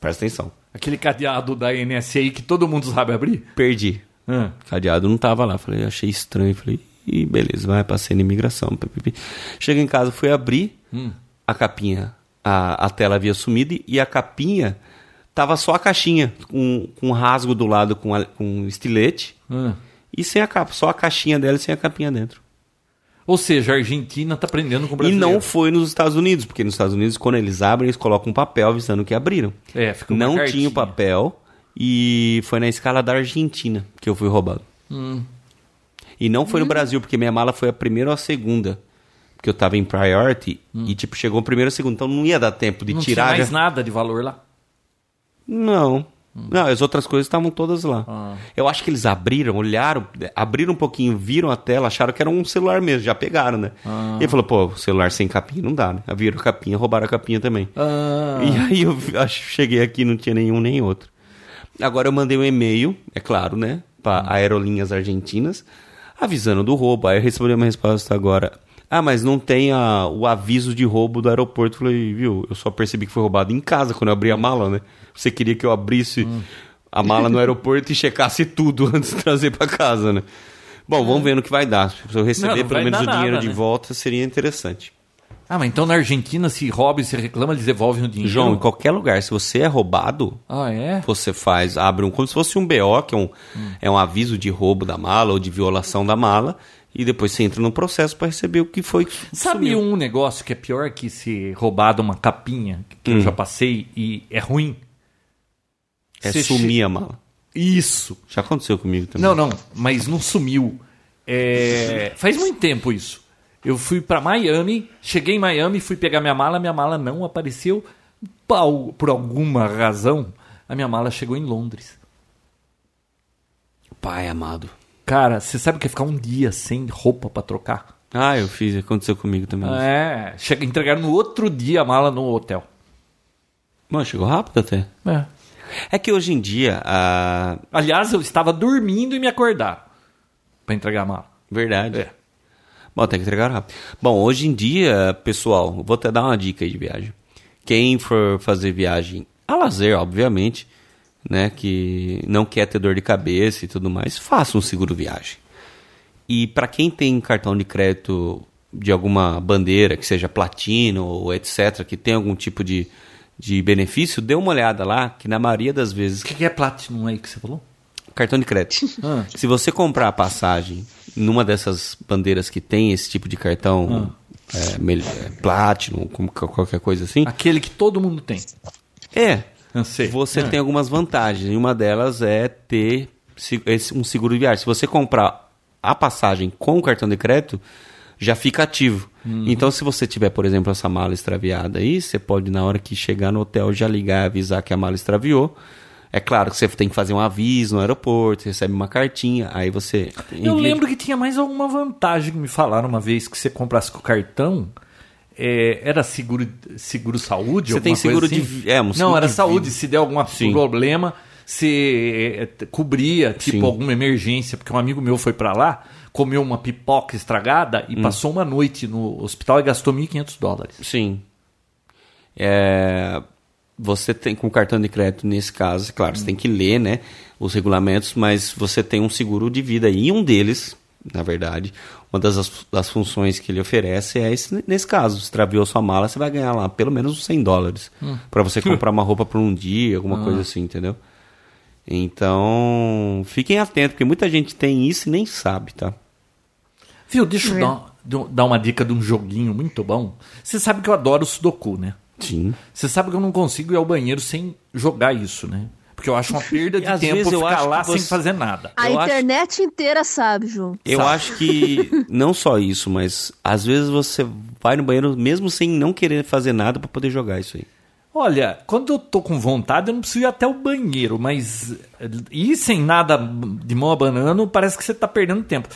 Presta atenção. Aquele cadeado da NSA que todo mundo sabe abrir. Perdi. Hum. Cadeado não tava lá. Falei, achei estranho. Falei, e beleza, vai passei na imigração. pipipi. Cheguei em casa, fui abrir a capinha. A, a tela havia sumido e a capinha tava só a caixinha, com, com um rasgo do lado com, a- com um estilete. Hum. E sem a capa, só a caixinha dela e sem a capinha dentro. Ou seja, a Argentina tá aprendendo com o E brasileiro. não foi nos Estados Unidos, porque nos Estados Unidos, quando eles abrem, eles colocam um papel avisando que abriram. É, fica uma não cartinha. tinha o papel e foi na escala da Argentina que eu fui roubado. Hum. E não foi no Brasil, porque minha mala foi a primeira ou a segunda. Porque eu tava em priority e, tipo, chegou a primeira ou a segunda. Então não ia dar tempo de Hum. Não tirar. tinha mais já- nada de valor lá. Não. Não, as outras coisas estavam todas lá. Ah. Eu acho que eles abriram, olharam, abriram um pouquinho, viram a tela, acharam que era um celular mesmo, já pegaram, né? Ah. E ele falou, pô, celular sem capinha não dá, né? Viram a capinha, roubaram a capinha também. Ah. E aí eu cheguei aqui não tinha nenhum nem outro. Agora eu mandei um e-mail, é claro, né? Para aerolinhas argentinas, avisando do roubo. Aí eu recebi uma resposta agora. Ah, mas não tem a- o aviso de roubo do aeroporto. Eu Falei, viu, eu só percebi que foi roubado em casa quando eu abri a mala, né? Você queria que eu abrisse a mala no aeroporto e checasse tudo antes de trazer para casa, né? Bom, vamos ver no que vai dar. Se eu receber Não, não pelo menos o dinheiro nada, de né? volta, seria interessante. Ah, mas então na Argentina, se rouba e se reclama, eles devolvem o dinheiro? João, em qualquer lugar, se você é roubado, Ah, é? você faz, abre um, como se fosse um BO, que é um, é um aviso de roubo da mala ou de violação da mala, e depois você entra no processo para receber o que foi que Sabe sumiu. um negócio que é pior que se roubado uma capinha, que eu já passei e é ruim? É Você sumir a mala. Isso. Já aconteceu comigo também. Não, não, mas não sumiu. É, Faz muito tempo isso. Eu fui pra Miami, cheguei em Miami, fui pegar minha mala, minha mala não apareceu. Por alguma razão, a minha mala chegou em Londres. Pai amado. Cara, você sabe o que é ficar um dia sem roupa pra trocar? Ah, eu fiz, aconteceu comigo também. É, chega, entregaram no outro dia a mala no hotel. Mano, chegou rápido até. É. É que hoje em dia, a. Aliás, eu estava dormindo e me acordaram pra entregar a mala. Verdade. É. Bom, tem que entregar rápido. Bom, hoje em dia, pessoal, vou até dar uma dica aí de viagem. Quem for fazer viagem a lazer, obviamente, né, que não quer ter dor de cabeça e tudo mais, faça um seguro viagem. E para quem tem cartão de crédito de alguma bandeira, que seja platino ou etc, que tem algum tipo de, de benefício, dê uma olhada lá, que na maioria das vezes O que que é Platinum aí que você falou? cartão de crédito. Ah. Se você comprar a passagem numa dessas bandeiras que tem esse tipo de cartão é, mel- é, Platinum, qualquer coisa assim, Aquele que todo mundo tem. é. Eu sei. Você É. tem algumas vantagens. E uma delas é ter um seguro de viagem. Se você comprar a passagem com o cartão de crédito, já fica ativo. Uhum. Então, se você tiver, por exemplo, essa mala extraviada aí, você pode, na hora que chegar no hotel, já ligar e avisar que a mala extraviou. É claro que você tem que fazer um aviso no aeroporto, você recebe uma cartinha, aí você. Eu envia- lembro que tinha mais alguma vantagem que me falaram uma vez que você comprasse com o cartão. É, era seguro, seguro saúde? Você tem seguro de assim? vi- é, um seguro Não, era de saúde. vida. Se der algum Sim. problema, você é, cobria, tipo, Sim. alguma emergência. Porque um amigo meu foi pra lá, comeu uma pipoca estragada Hum. e passou uma noite no hospital e gastou 1.500 dólares. Sim. É, você tem com cartão de crédito nesse caso, claro, você tem que ler, né, os regulamentos, mas você tem um seguro de vida e um deles, na verdade, uma das, das funções que ele oferece é esse, nesse caso, extraviou sua mala, você vai ganhar lá pelo menos uns 100 dólares para você comprar uma roupa por um dia, alguma coisa assim, entendeu? Então, fiquem atentos, porque muita gente tem isso e nem sabe, tá? Viu, deixa eu É. dar, dar uma dica de um joguinho muito bom. Você sabe que eu adoro Sudoku, né? Sim. Você sabe que eu não consigo ir ao banheiro sem jogar isso, né? Porque eu acho uma perda de às tempo vezes eu ficar acho lá você- sem fazer nada. A Eu acho- internet inteira sabe, João. Eu Sabe? acho que não só isso, mas às vezes você vai no banheiro mesmo sem não querer fazer nada pra poder jogar isso aí. Olha, quando eu tô com vontade, eu não preciso ir até o banheiro, mas ir sem nada de mão abanando, parece que você tá perdendo tempo.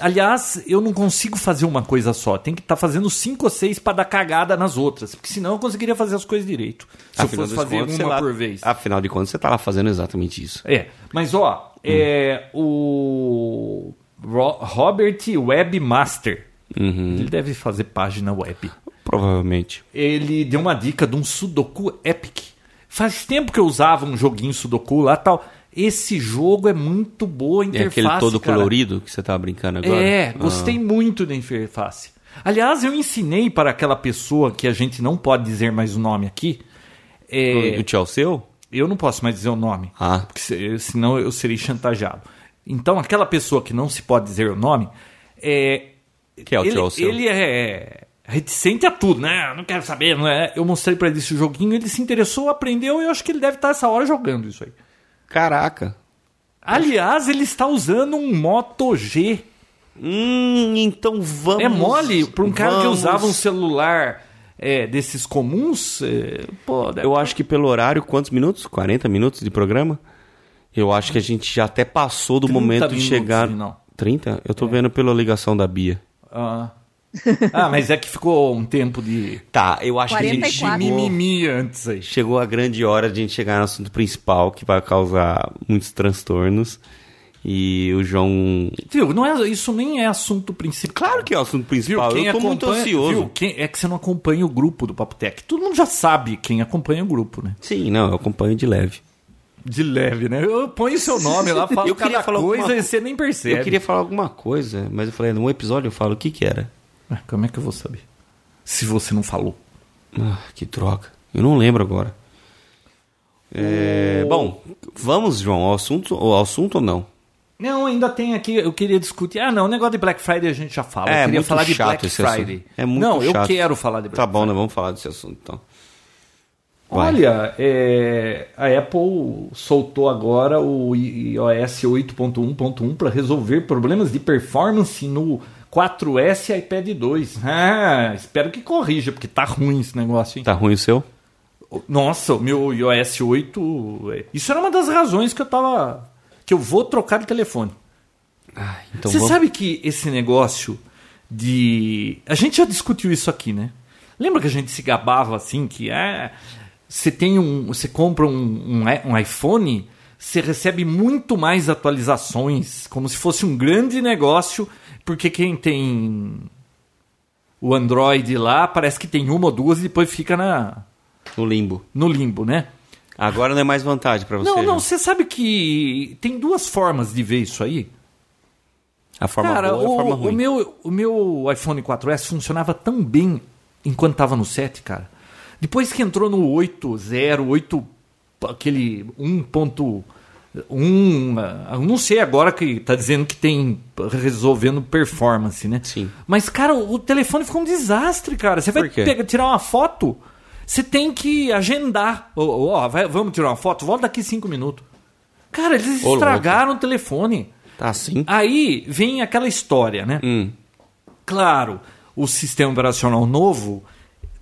Aliás, eu não consigo fazer uma coisa só. Tem que estar fazendo cinco ou seis para dar cagada nas outras. Porque senão eu conseguiria fazer as coisas direito. Se Afinal eu fosse fazer contas, uma lá- por vez. Afinal de contas, você tá lá fazendo exatamente isso. É, mas ó, é, o Ro- Robert Webmaster, Uhum. ele deve fazer página web. Provavelmente. Ele deu uma dica de um Sudoku Epic. Faz tempo que eu usava um joguinho Sudoku lá tal. Esse jogo é muito boa a É interface, aquele todo cara. colorido que você tava brincando agora? É, Ah. gostei muito da interface. Aliás, eu ensinei para aquela pessoa que a gente não pode dizer mais o nome aqui. é, O tio é o seu? eu não posso mais dizer o nome. Ah. Porque se- senão eu serei chantageado. Então, aquela pessoa que não se pode dizer o nome, é, Que é o ele, tio é o seu? ele é reticente a tudo, né? Não quero saber, não é? Eu mostrei pra ele esse joguinho, ele se interessou, aprendeu e eu acho que ele deve estar essa hora jogando isso aí. Caraca. Aliás, ele está usando um Moto G. Hum, então vamos. É mole para um cara que vamos. usava um celular é, desses comuns. é, pô, deve- Eu acho que pelo horário, quantos minutos? 40 minutos de programa? Eu acho que a gente já até passou do 30 momento de chegar. não. 30? Eu tô vendo pela ligação da Bia. Ah. Ah, mas é que ficou um tempo de, Tá, eu acho que a gente 44. de mimimi antes aí. chegou a grande hora de a gente chegar no assunto principal, que vai causar muitos transtornos. E o João. Viu, não é, isso nem é assunto principal. Claro que é o assunto Viu, principal. quem eu tô muito ansioso. Viu, quem- é que você não acompanha o grupo do Papo Tech. Todo mundo já sabe quem acompanha o grupo, né? Sim, não, eu acompanho de leve. De leve, né? Eu ponho seu nome lá, falo Eu queria cada falar coisa alguma- e você nem percebe. Eu queria falar alguma coisa, mas eu falei, num episódio eu falo o que que era. Ah, Como é que eu vou saber? Se você não falou. Ah, que droga. Eu não lembro agora. É, Bom, vamos, João, ao assunto, ao assunto ou não? Não, ainda tem aqui, eu queria discutir. Ah, não, o negócio de Black Friday a gente já fala. É, eu queria falar de Black Friday. assunto. É muito não, eu chato. quero falar de Black Tá bom, Friday. nós vamos falar desse assunto então. Vai. Olha, é, a Apple soltou agora o iOS 8.1.1 para resolver problemas de performance no 4S e iPad 2. Ah, espero que corrija, porque tá ruim esse negócio, hein? Tá ruim o seu? Nossa, o meu iOS 8. é- Isso era uma das razões que eu tava. que eu vou trocar de telefone. Então Você vamos- sabe que esse negócio de. A gente já discutiu isso aqui, né? Lembra que a gente se gabava assim que é. Você tem um. Você compra um, um, um iPhone, você recebe muito mais atualizações, como se fosse um grande negócio, porque quem tem o Android lá parece que tem uma ou duas e depois fica na, no limbo. no limbo, né? Agora não é mais vantagem pra você. Não, não, você sabe que tem duas formas de ver isso aí. A forma Cara, boa e a o, forma o ruim. meu, o meu iPhone 4S funcionava tão bem enquanto tava no 7, cara. Depois que entrou no 8.0, 8, aquele 1.1, ah, não sei agora que tá dizendo que tem resolvendo performance, né? Sim. Mas, cara, o telefone ficou um desastre, cara. Você vai pegar, tirar uma foto, você tem que agendar. Ó, ó, vai- vamos tirar uma foto? Volta daqui cinco minutos. Cara, eles Ô, estragaram o telefone. Tá assim? Aí vem aquela história, né? Hum. Claro, o sistema operacional novo,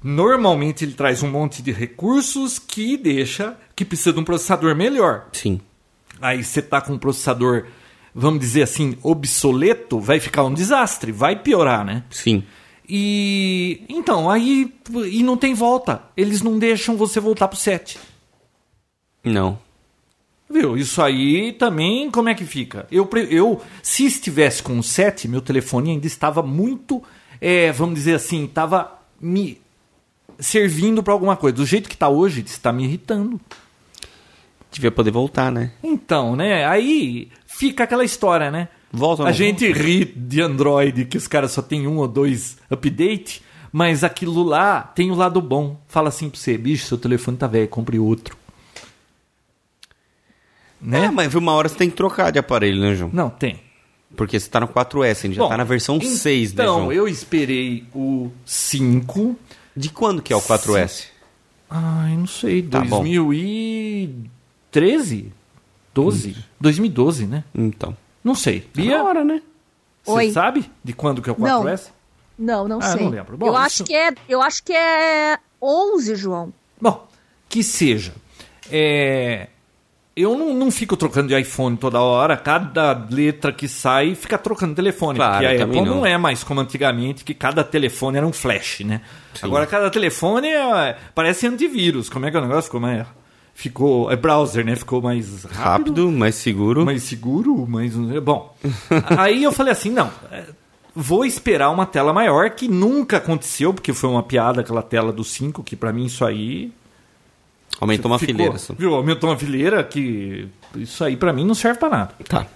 normalmente ele traz um monte de recursos que deixa que precisa de um processador melhor. Sim. Aí você tá com um processador, vamos dizer assim, obsoleto, vai ficar um desastre, vai piorar, né? Sim. E então, aí e não tem volta. Eles não deixam você voltar pro 7. Não. Viu? Isso aí também, como é que fica? Eu, eu se estivesse com o 7, meu telefone ainda estava muito, é, vamos dizer assim, estava me servindo para alguma coisa. Do jeito que está hoje, está me irritando. Devia poder voltar, né? Então, né? Aí fica aquela história, né? Volta A gente ri de Android que os caras só tem um ou dois update, mas aquilo lá tem o lado bom. Fala assim pra você, bicho, seu telefone tá velho, compre outro. Né? É, mas uma hora você tem que trocar de aparelho, né, João? Não, tem. Porque você tá no 4S, a gente já tá na versão 6, né, Então, João? eu esperei o 5. De quando que é o 4S? Ai, não sei, Tá bom. 2013? 12? 2012, né? Então. Não sei. Tá Bia, na hora, né? você sabe de quando que é o Não. 4S? Não, não Ah, sei. não lembro. Bom, eu, isso- acho que é, eu acho que é 11, João. Bom, que seja. É, Eu não, não fico trocando de iPhone toda hora. Cada letra que sai fica trocando telefone. Claro, porque a Apple não. não. é mais como antigamente, que cada telefone era um flash, né? Agora cada telefone é, parece antivírus. Como é que é o negócio? Ficou mais. Ficou. É browser, né? Ficou mais rápido. Rápido, mais seguro. mais seguro, mais. Bom. aí eu falei assim: não. é, Vou esperar uma tela maior, que nunca aconteceu, porque foi uma piada aquela tela do 5, que pra mim isso aí Aumentou uma Ficou, fileira. só. Viu? Aumentou uma fileira que isso aí pra mim não serve pra nada. Tá.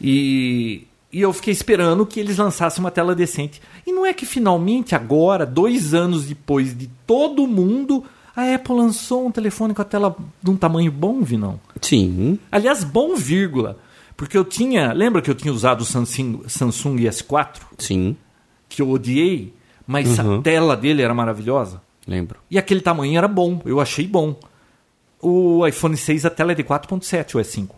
E, e eu fiquei esperando que eles lançassem uma tela decente. E não é que finalmente agora, dois anos depois de todo mundo, a Apple lançou um telefone com a tela de um tamanho bom, Vinão? Sim. Aliás, bom, vírgula. Porque eu tinha. Lembra que eu tinha usado o Samsung, Samsung S4? Sim. Que eu odiei, mas Uhum. a tela dele era maravilhosa. Lembro. E aquele tamanho era bom, eu achei bom. O iPhone 6, a tela é de 4.7 ou é 5?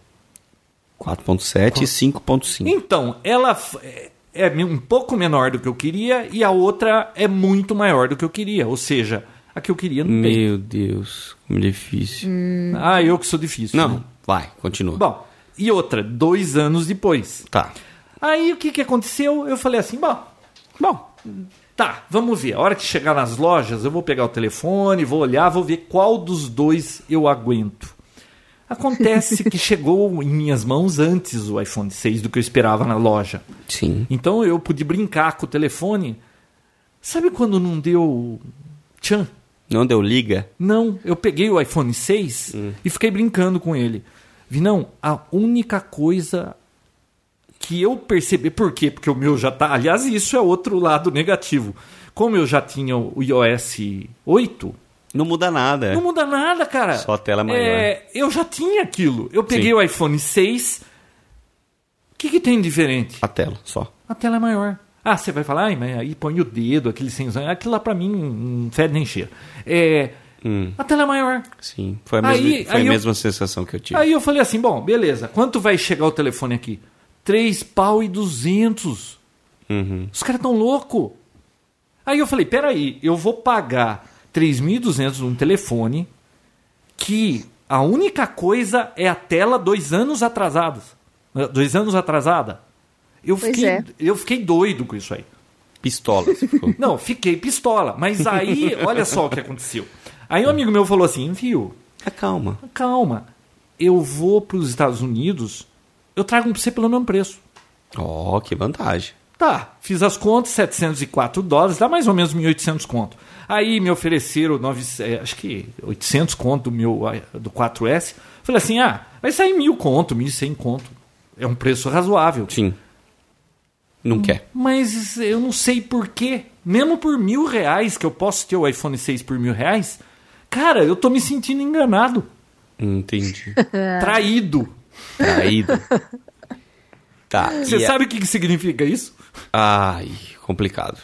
4.7 e 5.5. Então, ela é é um pouco menor do que eu queria e a outra é muito maior do que eu queria. Ou seja, a que eu queria não tem. Meu Deus, como difícil. Ah, eu que sou difícil. Não, né? vai, continua. Bom, e outra, dois anos depois. Tá. Aí o que, que aconteceu? Eu falei assim, bom, bom, tá, vamos ver. A hora que chegar nas lojas, eu vou pegar o telefone, vou olhar, vou ver qual dos dois eu aguento. Acontece que chegou em minhas mãos antes o iPhone 6 do que eu esperava na loja. Sim. Então eu pude brincar com o telefone. Sabe quando não deu tchan? Não deu liga? Não, eu peguei o iPhone 6 e fiquei brincando com ele. Vi, não, a única coisa que eu percebi, por quê? Porque o meu já tá. Aliás, isso é outro lado negativo. Como eu já tinha o iOS 8, Não muda nada. não muda nada, cara. Só a tela maior. É, eu já tinha aquilo. Eu peguei Sim. o iPhone 6. O que, que tem diferente? A tela, só. A tela é maior. Ah, você vai falar, "Ai, mas aí põe o dedo, aquele sensor. Aquilo lá pra mim não fede nem cheira. É, Hum, a tela é maior. sim. Foi a mesma, Aí- foi aí a eu- mesma sensação que eu tive. Aí eu falei assim, bom, beleza. Quanto vai chegar o telefone aqui? 3 pau e 200. Uhum. Os caras tão louco. Aí eu falei, peraí, eu vou pagar 3.200 num telefone que a única coisa é a tela dois anos atrasados. Dois anos atrasada. Eu Pois fiquei, é. eu fiquei doido com isso aí. Pistola. você ficou. Não, fiquei pistola. Mas aí, olha só o que aconteceu. Aí um amigo meu falou assim, viu, calma. calma, eu vou para os Estados Unidos, eu trago um pra você pelo mesmo preço. Ó, que vantagem. Tá, fiz as contas, 704 dólares, dá mais ou menos 1.800 conto. Aí me ofereceram, 9, eh, acho que 800 conto do meu ah, do 4S. Falei assim, ah, vai sair mil conto, 1.100 conto. É um preço razoável. Sim. Não quer. Mas eu não sei porquê. Mesmo por mil reais, que eu posso ter o iPhone 6 por mil reais, cara, eu tô me sentindo enganado, Entendi. traído. Traído. Tá. Você e a- sabe o que que significa isso? Ai, complicado.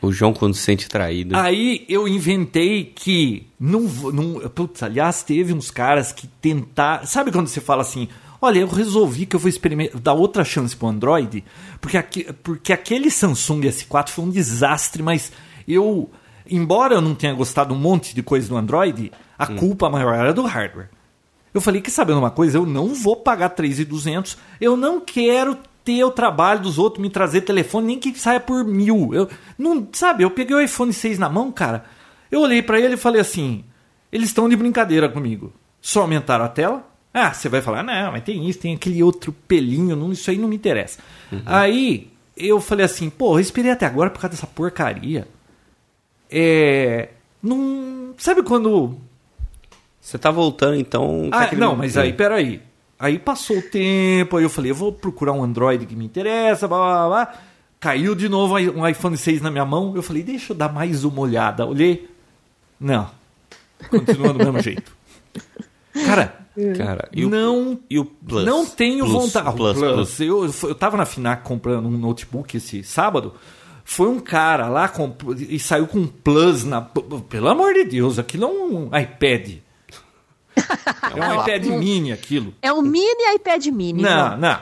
O João, quando se sente traído. Aí eu inventei que. Não, não, putz, aliás, teve uns caras que tentaram. Sabe quando você fala assim: olha, eu resolvi que eu vou experimentar, dar outra chance pro Android? Porque, aqui, porque aquele Samsung S4 foi um desastre, mas eu. Embora eu não tenha gostado um monte de coisa do Android, a culpa maior era do hardware. Eu falei, que sabendo uma coisa, eu não vou pagar 3.200, eu não quero ter o trabalho dos outros me trazer telefone, nem que saia por mil. Eu, não, sabe, eu peguei o iPhone 6 na mão, cara, eu olhei pra ele e falei assim, eles estão de brincadeira comigo. Só aumentaram a tela? Ah, você vai falar, não, mas tem isso, tem aquele outro pelinho, não, isso aí não me interessa. Aí eu falei assim, pô, eu esperei até agora por causa dessa porcaria. É. Não. Sabe quando Você tá voltando, então. ah, não, mas aí, peraí. Aí passou o tempo, aí eu falei, eu vou procurar um Android que me interessa, blá, blá, blá. Caiu de novo um iPhone 6 na minha mão. Eu falei, deixa eu dar mais uma olhada. Olhei. Não. Continua do mesmo jeito. Cara, Cara, e o, não, e o Plus? não tenho Plus, vontade. Plus, Plus, Plus. Eu, eu tava na FINAC comprando um notebook esse sábado. Foi um cara lá comprou- e saiu com um Plus na. Pelo amor de Deus, aquilo é um iPad. É um iPad mini aquilo. É um mini iPad mini. Não, João. não.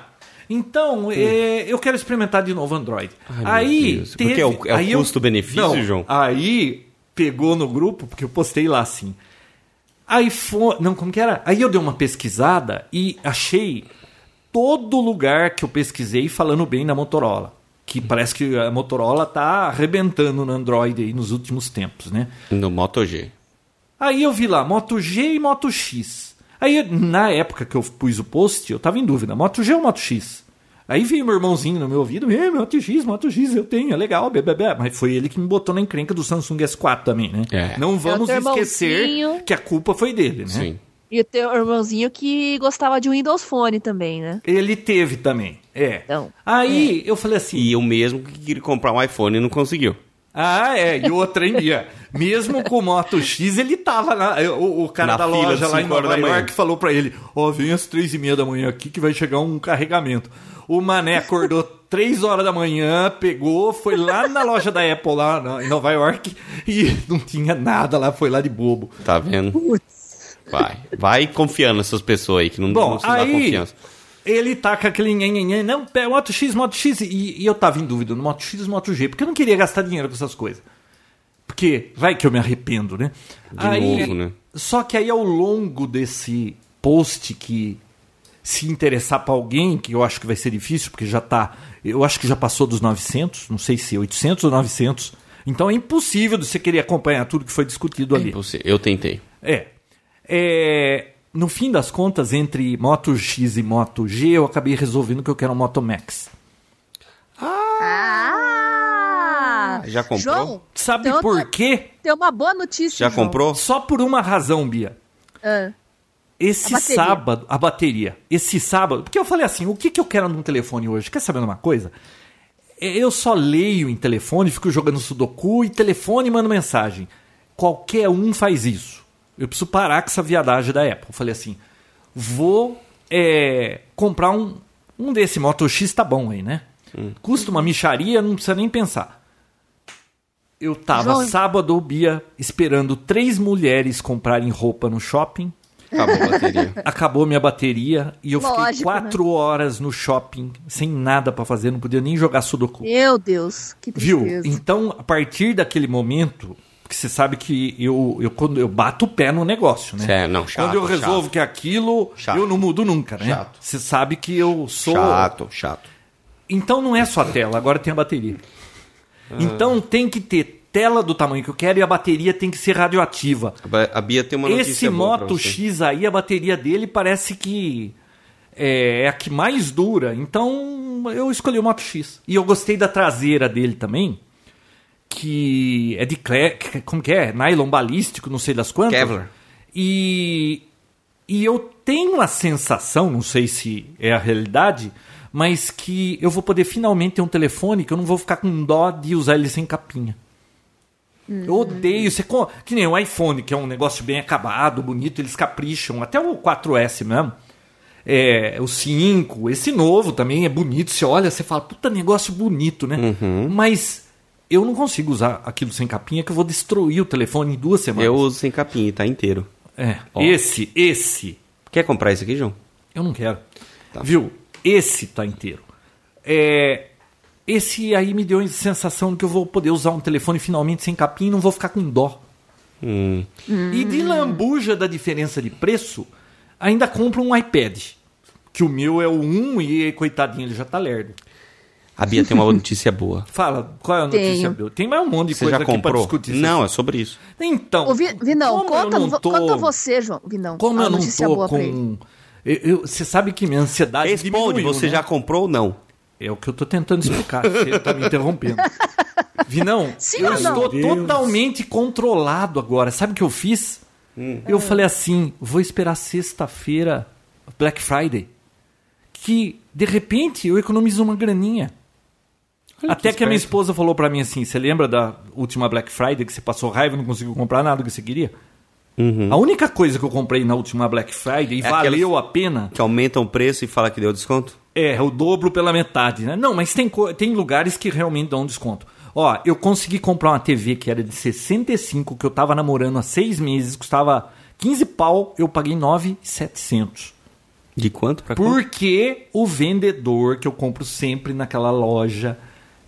Então, é, eu quero experimentar de novo Android. Ai, aí, Deus. Porque é o- é o eu- custo-benefício, Não, João? Aí pegou no grupo, porque eu postei lá assim. iPhone. Não, como que era? Aí eu dei uma pesquisada e achei todo lugar que eu pesquisei falando bem da Motorola. Que parece que a Motorola tá arrebentando no Android aí nos últimos tempos, né? No Moto G. Aí eu vi lá Moto G e Moto X. Aí na época que eu pus o post, eu tava em dúvida, Moto G ou Moto X? Aí veio meu irmãozinho no meu ouvido, "É, Moto X, Moto X, eu tenho, é legal, bebê. Mas foi ele que me botou na encrenca do Samsung S4 também, né? É. Não vamos É teu esquecer irmãozinho. que a culpa foi dele, né? Sim. E o teu irmãozinho que gostava de Windows Phone também, né? Ele teve também, é. Então, Aí eu falei assim, E o mesmo que queria comprar um iPhone e não conseguiu. Ah, é, e outra em dia. Mesmo com o Moto X, ele tava lá. O, o cara Na da loja lá em Nova. York falou pra ele: Ó, vem às três e meia da manhã aqui que vai chegar um carregamento. O Mané acordou três horas da manhã, pegou, foi lá na loja da Apple lá na- em Nova York e não tinha nada lá, foi lá de bobo. Tá vendo? Vai. Vai confiando nessas pessoas aí, que não, Bom, não se dá aí confiança. Ele tá com aquele nhenhenhen, não, pé, Moto X, Moto X, e, e eu tava em dúvida no Moto X Moto G, porque eu não queria gastar dinheiro com essas coisas. Porque vai que eu me arrependo, né? De novo, né? Só que aí ao longo desse post que se interessar pra alguém, que eu acho que vai ser difícil, porque já tá, eu acho que já passou dos 900, não sei se 800 ou 900. Então é impossível de você querer acompanhar tudo que foi discutido ali. Você, eu tentei. É. É, No fim das contas, entre Moto X e Moto G, eu acabei resolvendo que eu quero um Moto Max. Ah! Já comprou? João, Sabe então por quê? Tem uma boa notícia. Já João. comprou? Só por uma razão, Bia. Ah, Esse A sábado, a bateria. Esse sábado, porque eu falei assim, o que, que eu quero num telefone hoje? Quer saber de uma coisa? É, Eu só leio em telefone, fico jogando sudoku e telefone e mando mensagem. Qualquer um faz isso. Eu preciso parar com essa viadagem da Apple. Eu falei assim, vou é, comprar um, um desse Moto X, tá bom aí, né? Custa uma micharia, não precisa nem pensar. Eu tava João- sábado, Bia, esperando três mulheres comprarem roupa no shopping. Acabou a bateria. Acabou minha bateria e eu fiquei Lógico, quatro horas no shopping sem nada pra fazer, não podia nem jogar sudoku. Meu Deus, que Viu? tristeza. Então, a partir daquele momento, porque você sabe que eu, eu quando eu bato o pé no negócio, né? É, não, chato, quando eu resolvo chato. que é aquilo, Chato. eu não mudo nunca, né? Chato. Você sabe que eu sou Chato, chato. Então não é só a tela, agora tem a bateria. Ah. Então tem que ter tela do tamanho que eu quero e a bateria tem que ser radioativa. A Bia tem uma notícia Esse Moto. X aí, a bateria dele parece que é, é a que mais dura. Então eu escolhi o Moto X. E eu gostei da traseira dele também, que é de cle... como que é? Nylon balístico, não sei das quantas. Kevlar. E e eu tenho a sensação, não sei se é a realidade, mas que eu vou poder finalmente ter um telefone que eu não vou ficar com dó de usar ele sem capinha. Eu odeio. Você, que nem o iPhone, que é um negócio bem acabado, bonito, eles capricham. Até o 4S mesmo. É, o 5, esse novo também é bonito. Você olha, você fala, puta negócio bonito, né? Mas eu não consigo usar aquilo sem capinha, que eu vou destruir o telefone em duas semanas. Eu uso sem capinha, tá inteiro. É, Ó. esse, esse, Quer comprar esse aqui, João? eu não quero. Tá. Viu? Esse tá inteiro. É, esse aí me deu a sensação de que eu vou poder usar um telefone finalmente sem capinha e não vou ficar com dó. Hum. E de lambuja da diferença de preço, ainda compro um iPad. Que o meu é o 1 e, coitadinho, ele já tá lerdo. A Bia tem uma notícia boa. Fala, qual é a notícia, Tenho. Bill? Tem mais um monte de Você coisa já aqui pra comprou? discutir. Não, é sobre isso. Então, Ô, Vi- Vinão, como eu conta, não tô- conta você, João. Vinão, Como eu não notícia tô boa pra ele. com... eu- eu- Você sabe que minha ansiedade Responde, diminuiu, você né? já comprou ou não? É o que eu tô tentando explicar. Você tá me interrompendo. Vinão, Sim eu estou totalmente controlado agora. Sabe o que eu fiz? Hum. Eu falei assim: vou esperar sexta-feira, Black Friday. Que, de repente, eu economizo uma graninha. Olha Até que, a minha esposa falou pra mim assim: você lembra da última Black Friday que você passou raiva e não conseguiu comprar nada que você queria? Uhum. A única coisa que eu comprei na última Black Friday e É valeu a pena Que aumentam o preço e fala que deu desconto? é, o dobro pela metade, né? Não, mas tem, tem lugares que realmente dão desconto. Ó, eu consegui comprar uma TV que era de 65, que eu tava namorando há seis meses, custava 15 pau, eu paguei 9,700. De quanto pra quanto? Porque o vendedor que eu compro sempre naquela loja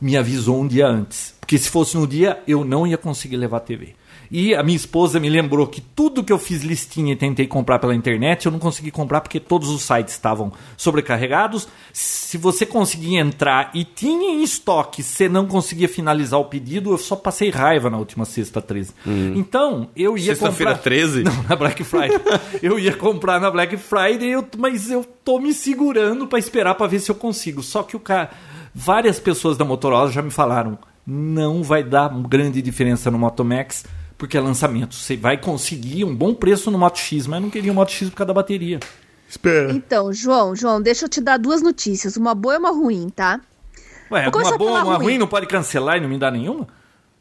me avisou um dia antes. Porque se fosse no dia, eu não ia conseguir levar a TV. E a minha esposa me lembrou que tudo que eu fiz listinha e tentei comprar pela internet, eu não consegui comprar porque todos os sites estavam sobrecarregados. Se você conseguia entrar e tinha em estoque, você não conseguia finalizar o pedido, eu só passei raiva na última sexta 13. Então, eu ia Sexta-feira comprar... 13? Não, na Black Friday. eu ia comprar na Black Friday, eu- mas eu tô me segurando pra esperar pra ver se eu consigo. Só que o cara, várias pessoas da Motorola já me falaram, não vai dar grande diferença no Moto Max, porque é lançamento. Você vai conseguir um bom preço no Moto X, mas não queria o Moto X por causa da bateria. Então, João, João, deixa eu te dar duas notícias, uma boa e uma ruim, tá? Ué, uma boa, uma ruim. ruim não pode cancelar e não me dar nenhuma?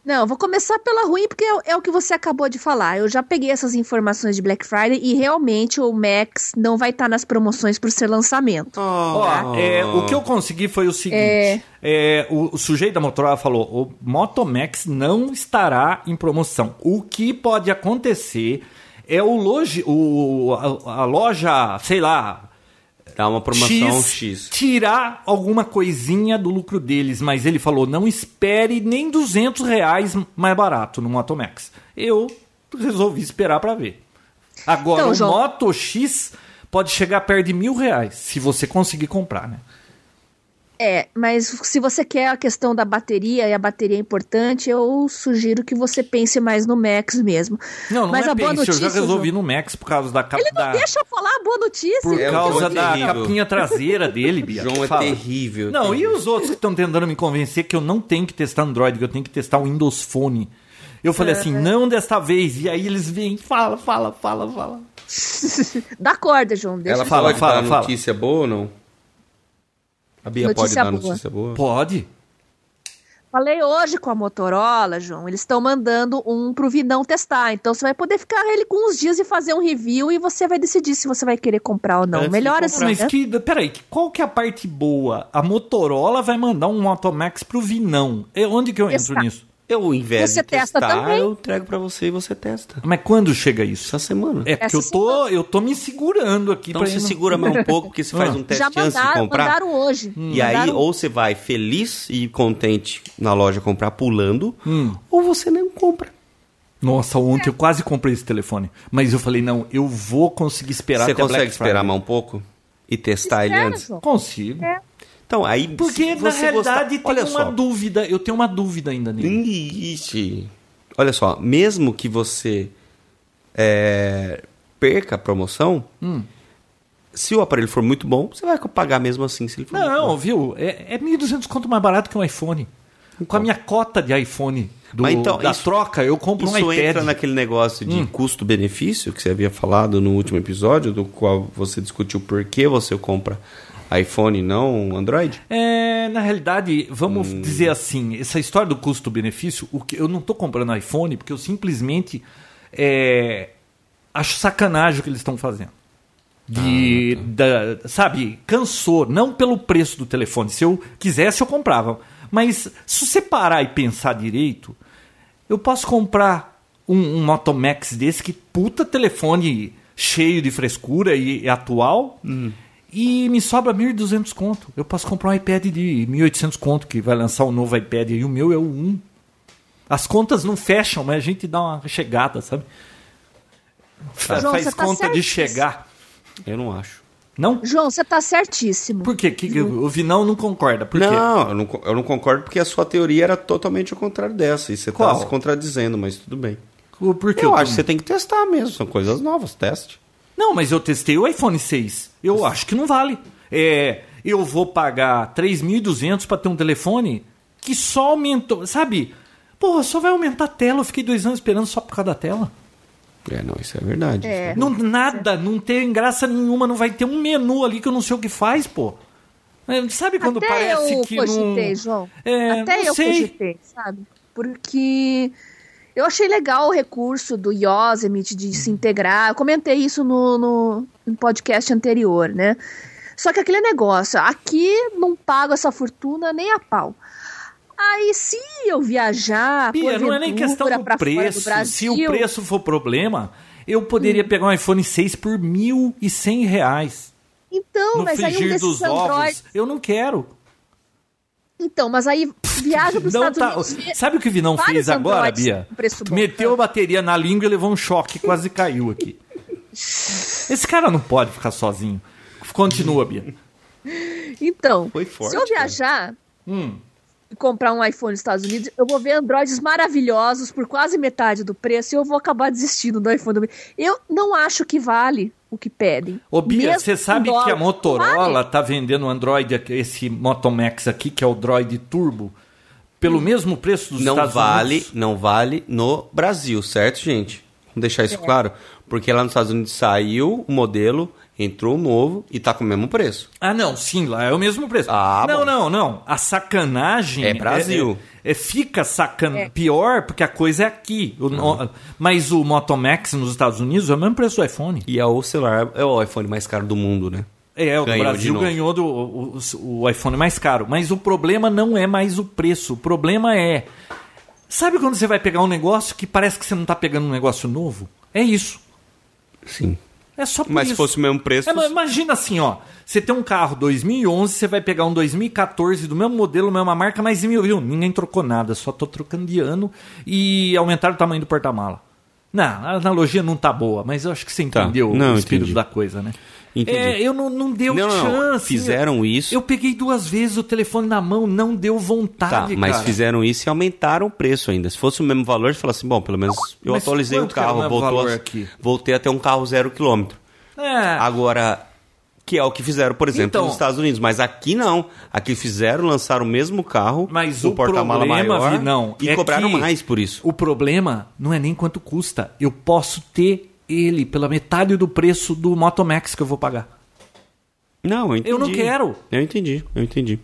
Não, vou começar pela ruim, porque é, é o que você acabou de falar. Eu já peguei essas informações de Black Friday e realmente o Max não vai estar nas promoções por ser lançamento. Ó, é, o que eu consegui foi o seguinte: é, o, o sujeito da Motorola falou: o Moto Max não estará em promoção. O que pode acontecer é o, loja, o a, a loja, sei lá, Dá uma promoção X, X. tirar alguma coisinha do lucro deles, mas ele falou: não espere nem 200 reais mais barato no Moto Max. Eu resolvi esperar para ver. Agora, Então, o João- Moto X pode chegar perto de mil reais, se você conseguir comprar, né? É, mas se você quer a questão da bateria e a bateria é importante, eu sugiro que você pense mais no Max mesmo. Não, não mas é a boa pense, notícia, eu já resolvi no Max por causa da capa Ele não da... deixa eu falar a boa notícia. Por É, causa é da terrível. capinha traseira dele, Bia. João é Fala. terrível. Não, e terrível. os outros que estão tentando me convencer que eu não tenho que testar Android, que eu tenho que testar o Windows Phone. Eu falei assim, não desta vez. E aí eles vêm, fala, fala, fala, fala. Dá corda, João. Deixa Ela fala, fala, dar fala. notícia boa ou não? A Bia pode Notícia dar boa. notícia boa? Pode. Falei hoje com a Motorola, João. Eles estão mandando um pro Vinão testar. Então você vai poder ficar ele com uns dias e fazer um review e você vai decidir se você vai querer comprar ou não. De Melhor assim. Mas né? que, peraí, qual que é a parte boa? A Motorola vai mandar um Moto Max pro Vinão. É, onde que eu entro Testar. nisso? Eu, ao invés Você de testa testar, também. eu entrego pra você e você testa. Mas quando chega isso? Essa semana. É porque Essa eu tô, eu tô me segurando aqui Então você no- segura mais um pouco, porque você faz Ah. um teste Já antes de mandaram, comprar. mandaram hoje. E aí, Mandaram- ou você vai feliz e contente na loja comprar pulando, Hum. ou você não compra. Nossa, ontem eu quase comprei esse telefone. Mas eu falei, não, eu vou conseguir esperar você até consegue Black esperar mais um pouco e testar ele antes? Consigo. É. Então, aí Porque, na você realidade, gostar... Olha tem uma só. dúvida. Eu tenho uma dúvida ainda nele. Ixi. Olha só, mesmo que você é, perca a promoção, Hum. se o aparelho for muito bom, você vai pagar mesmo assim se ele for Não, viu? É, é 1.200 conto mais barato que um iPhone. Com a minha cota de iPhone do, Mas então, da isso- troca, eu compro um Isso iPad. entra naquele negócio de Hum. custo-benefício que você havia falado no último episódio, do qual você discutiu por que você compra iPhone não Android? É, na realidade, vamos Hum. dizer assim, essa história do custo-benefício, o que eu não estou comprando iPhone porque eu simplesmente é, acho sacanagem o que eles estão fazendo. De, Ah, da- sabe, cansou, não pelo preço do telefone. Se eu quisesse, eu comprava. Mas se você parar e pensar direito, eu posso comprar um, um Moto Max desse que puta telefone cheio de frescura e, e atual e me sobra 1.200 conto. Eu posso comprar um iPad de 1.800 conto que vai lançar um novo iPad e o meu é o 1. As contas não fecham, mas a gente dá uma chegada, sabe? Fa- João, Faz tá conta de certíssimo. chegar. Eu não acho. Não? João, você tá certíssimo. Por quê? Que, que- o Vinão não concorda. Por quê? não, eu não, eu não concordo porque a sua teoria era totalmente o contrário dessa. E você está se contradizendo, mas tudo bem. O- Por quê? Eu o- acho que você tem que testar mesmo, são coisas novas, teste. Não, mas eu testei o iPhone 6. Eu acho que não vale. É, eu vou pagar 3.200 para ter um telefone que só aumentou. Sabe? Porra, só vai aumentar a tela. Eu fiquei dois anos esperando só por causa da tela. É, não, isso é verdade. É. Não, nada, não tem graça nenhuma. Não vai ter um menu ali que eu não sei o que faz, pô. É, Sabe quando Até parece eu que cogitei, não. João. É, Até não eu sei. cogitei, sabe? Porque eu achei legal o recurso do Yosemite de se integrar. Eu comentei isso no, no, no podcast anterior, né? Só que aquele negócio, aqui não pago essa fortuna nem a pau. Aí se eu viajar, Pia, não é nem questão do preço. do Brasil, Se o preço for problema, eu poderia pegar um iPhone 6 por 1.100 reais. Então, No mas aí um desses. Android. Eu não quero. Então, mas aí viaja para os Estados tá- Unidos. Sabe o que o Vinão fez agora, Bia? Meteu a bateria na língua e levou um choque, quase caiu aqui. Esse cara não pode ficar sozinho. Continua, Bia. Então, Foi forte, se eu viajar Hum. E comprar um iPhone nos Estados Unidos, eu vou ver Androids maravilhosos por quase metade do preço e eu vou acabar desistindo do iPhone. Eu não acho que vale o que pedem. Ô, Bia, você sabe que a. Motorola Vale. tá vendendo um Android, aqui, esse Moto Max aqui, que é o Droid Turbo, pelo mesmo preço dos Não Estados vale, Unidos? não vale no Brasil, certo, gente? Vamos deixar isso claro. Porque lá nos Estados Unidos saiu o modelo, entrou o novo e tá com o mesmo preço. Ah, não, sim, lá é o mesmo preço. Ah, não, bom. não, não. A sacanagem. É Brasil. É, é- fica sacan... pior porque a coisa é aqui. O no- Mas o Moto Max nos Estados Unidos é o mesmo preço do iPhone. E é o celular, é o iPhone mais caro do mundo, né? É, o Ganhou Brasil ganhou do, o, o- o iPhone mais caro. Mas o problema não é mais o preço. O problema é. Sabe quando você vai pegar um negócio que parece que você não está pegando um negócio novo? É isso. Sim. É só por Mas isso. se fosse o mesmo preço. É, imagina assim, ó. Você tem um carro 2011, você vai pegar um 2014 do mesmo modelo, mesma marca, mas viu? Ninguém trocou nada, só tô trocando de ano e aumentaram o tamanho do porta-mala. Não, a analogia não tá boa, mas eu acho que você Tá. entendeu Não, o espírito entendi. da coisa, né? Entendi. É, eu não, não deu Não, não, chance. fizeram isso. Eu peguei duas vezes o telefone na mão, não deu Tá, vontade, mas cara. fizeram isso e aumentaram o preço ainda. Se fosse o mesmo valor, você fala assim, bom, pelo menos eu Mas atualizei o o carro, mesmo voltou a- aqui? voltei a ter um carro zero quilômetro. É, Agora, que é o que fizeram, por exemplo, Então- nos Estados Unidos. Mas aqui não. Aqui fizeram, lançaram o mesmo carro, Mas o o porta-mala maior, Vinão, e é cobraram mais por isso. O problema não é nem quanto custa. Eu posso ter ele pela metade do preço do Moto Max que eu vou pagar. Não, eu entendi. Eu não quero. Eu entendi, eu entendi.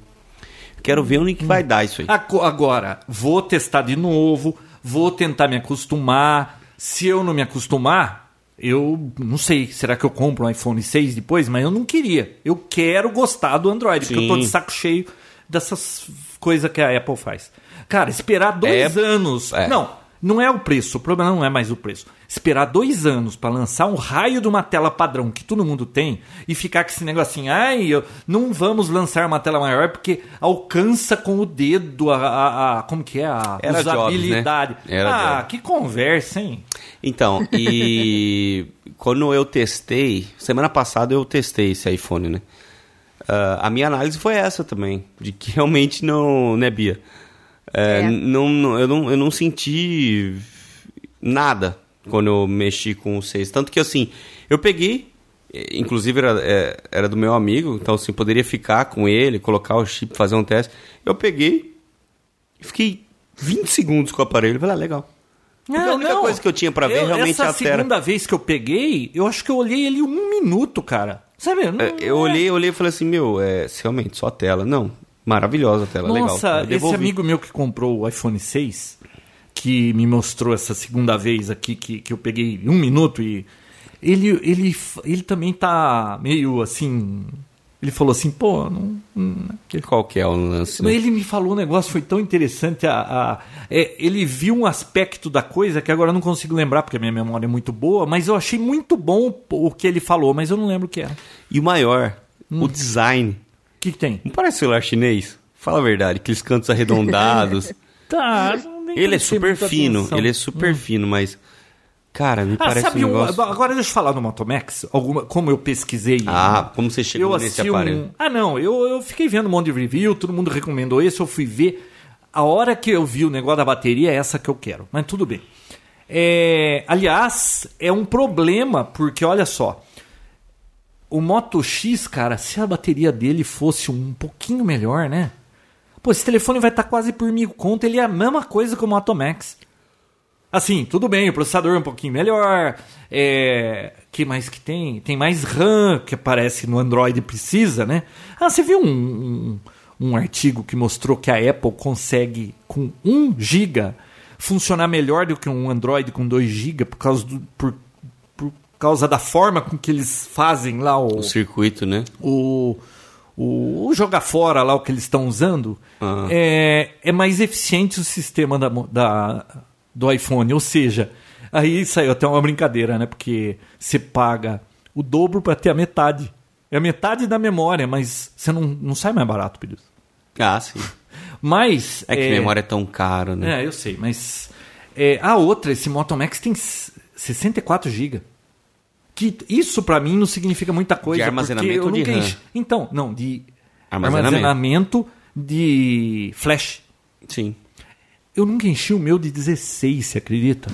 Quero ver onde que vai dar isso aí. Agora, vou testar de novo, vou tentar me acostumar. Se eu não me acostumar, eu não sei. Será que eu compro um iPhone 6 depois? Mas eu não queria. Eu quero gostar do Android, porque eu tô Sim. de saco cheio dessas coisas que a Apple faz. Cara, esperar dois É- anos. é. Não, não é o preço. O problema não é mais o preço. Esperar dois anos pra lançar um raio de uma tela padrão que todo mundo tem e ficar com esse negocinho, ai, eu- não vamos lançar uma tela maior porque alcança com o dedo a, a- a- como que é a Era Jobs, né? usabilidade. Era ah, que conversa, hein? Então, e quando eu testei, semana passada eu testei esse iPhone, né? Ah, a minha análise foi essa também, de que realmente não, né, Bia? É, É. Não, não- eu, não, eu não senti nada quando eu mexi com o 6. Tanto que, assim, eu peguei, eh, inclusive era, é, era do meu amigo, então, assim, poderia ficar com ele, colocar o chip, fazer um teste. Eu peguei e fiquei 20 segundos com o aparelho. Falei, ah, legal. Porque a única coisa que eu tinha pra ver Eu- realmente essa é a tela. segunda vez que eu peguei, eu acho que eu olhei ele um minuto, cara. Sabe? Não- É, Eu olhei, eu olhei e falei assim, meu, é realmente só a tela. Não, maravilhosa a tela, legal. Nossa, Eu esse amigo meu que comprou o iPhone 6, que me mostrou essa segunda vez aqui, que, que eu peguei um minuto e. Ele, ele, ele também tá meio assim. Ele falou assim, pô, não. não- Qual que é o lance? né? Ele me falou um negócio, foi tão interessante. A, a- é, ele viu um aspecto da coisa que agora eu não consigo lembrar, porque a minha memória é muito boa, mas eu achei muito bom o que ele falou, mas eu não lembro o que era. E o maior, Hum. o design. Que, que tem? Não parece celular chinês? Fala a verdade, aqueles cantos arredondados. Tá, ele é super fino, atenção. ele é super fino, mas... Cara, me Ah, parece sabe um um- negócio... agora deixa eu falar do Motomax, alguma, como eu pesquisei. Ah, como você chegou nesse aparelho? um... Ah, não, eu, eu fiquei vendo um monte de review, todo mundo recomendou esse, eu fui ver. A hora que eu vi o negócio da bateria é essa que eu quero, mas tudo bem. É, aliás, é um problema, porque olha só, o Moto X, cara, se a bateria dele fosse um pouquinho melhor, né? Pô, esse telefone vai estar quase por mil conto, ele é a mesma coisa que o Moto Max. Assim, tudo bem, o processador é um pouquinho melhor. É. que mais que tem? Tem mais RAM que aparece no Android precisa, né? Ah, você viu um, um, um artigo que mostrou que a Apple consegue, com 1 GB, funcionar melhor do que um Android com 2 GB por causa, do, por causa da forma com que eles fazem lá o, O circuito, né? o, o, o jogar fora lá o que eles estão usando Ah. é, é mais eficiente o sistema da, da- do iPhone. Ou seja, aí saiu até uma brincadeira, né? Porque você paga o dobro para ter a metade. É a metade da memória, mas você não, não sai mais barato isso. Ah, sim. Mas. É que memória é tão caro, né? É, eu sei, mas. é, a outra, esse Moto Max tem s- 64 GB. Que isso pra mim não significa muita coisa. De armazenamento de RAM? enchi- Então, não, de Armazenamento. armazenamento de flash. Sim. Eu nunca enchi o meu de 16, você acredita?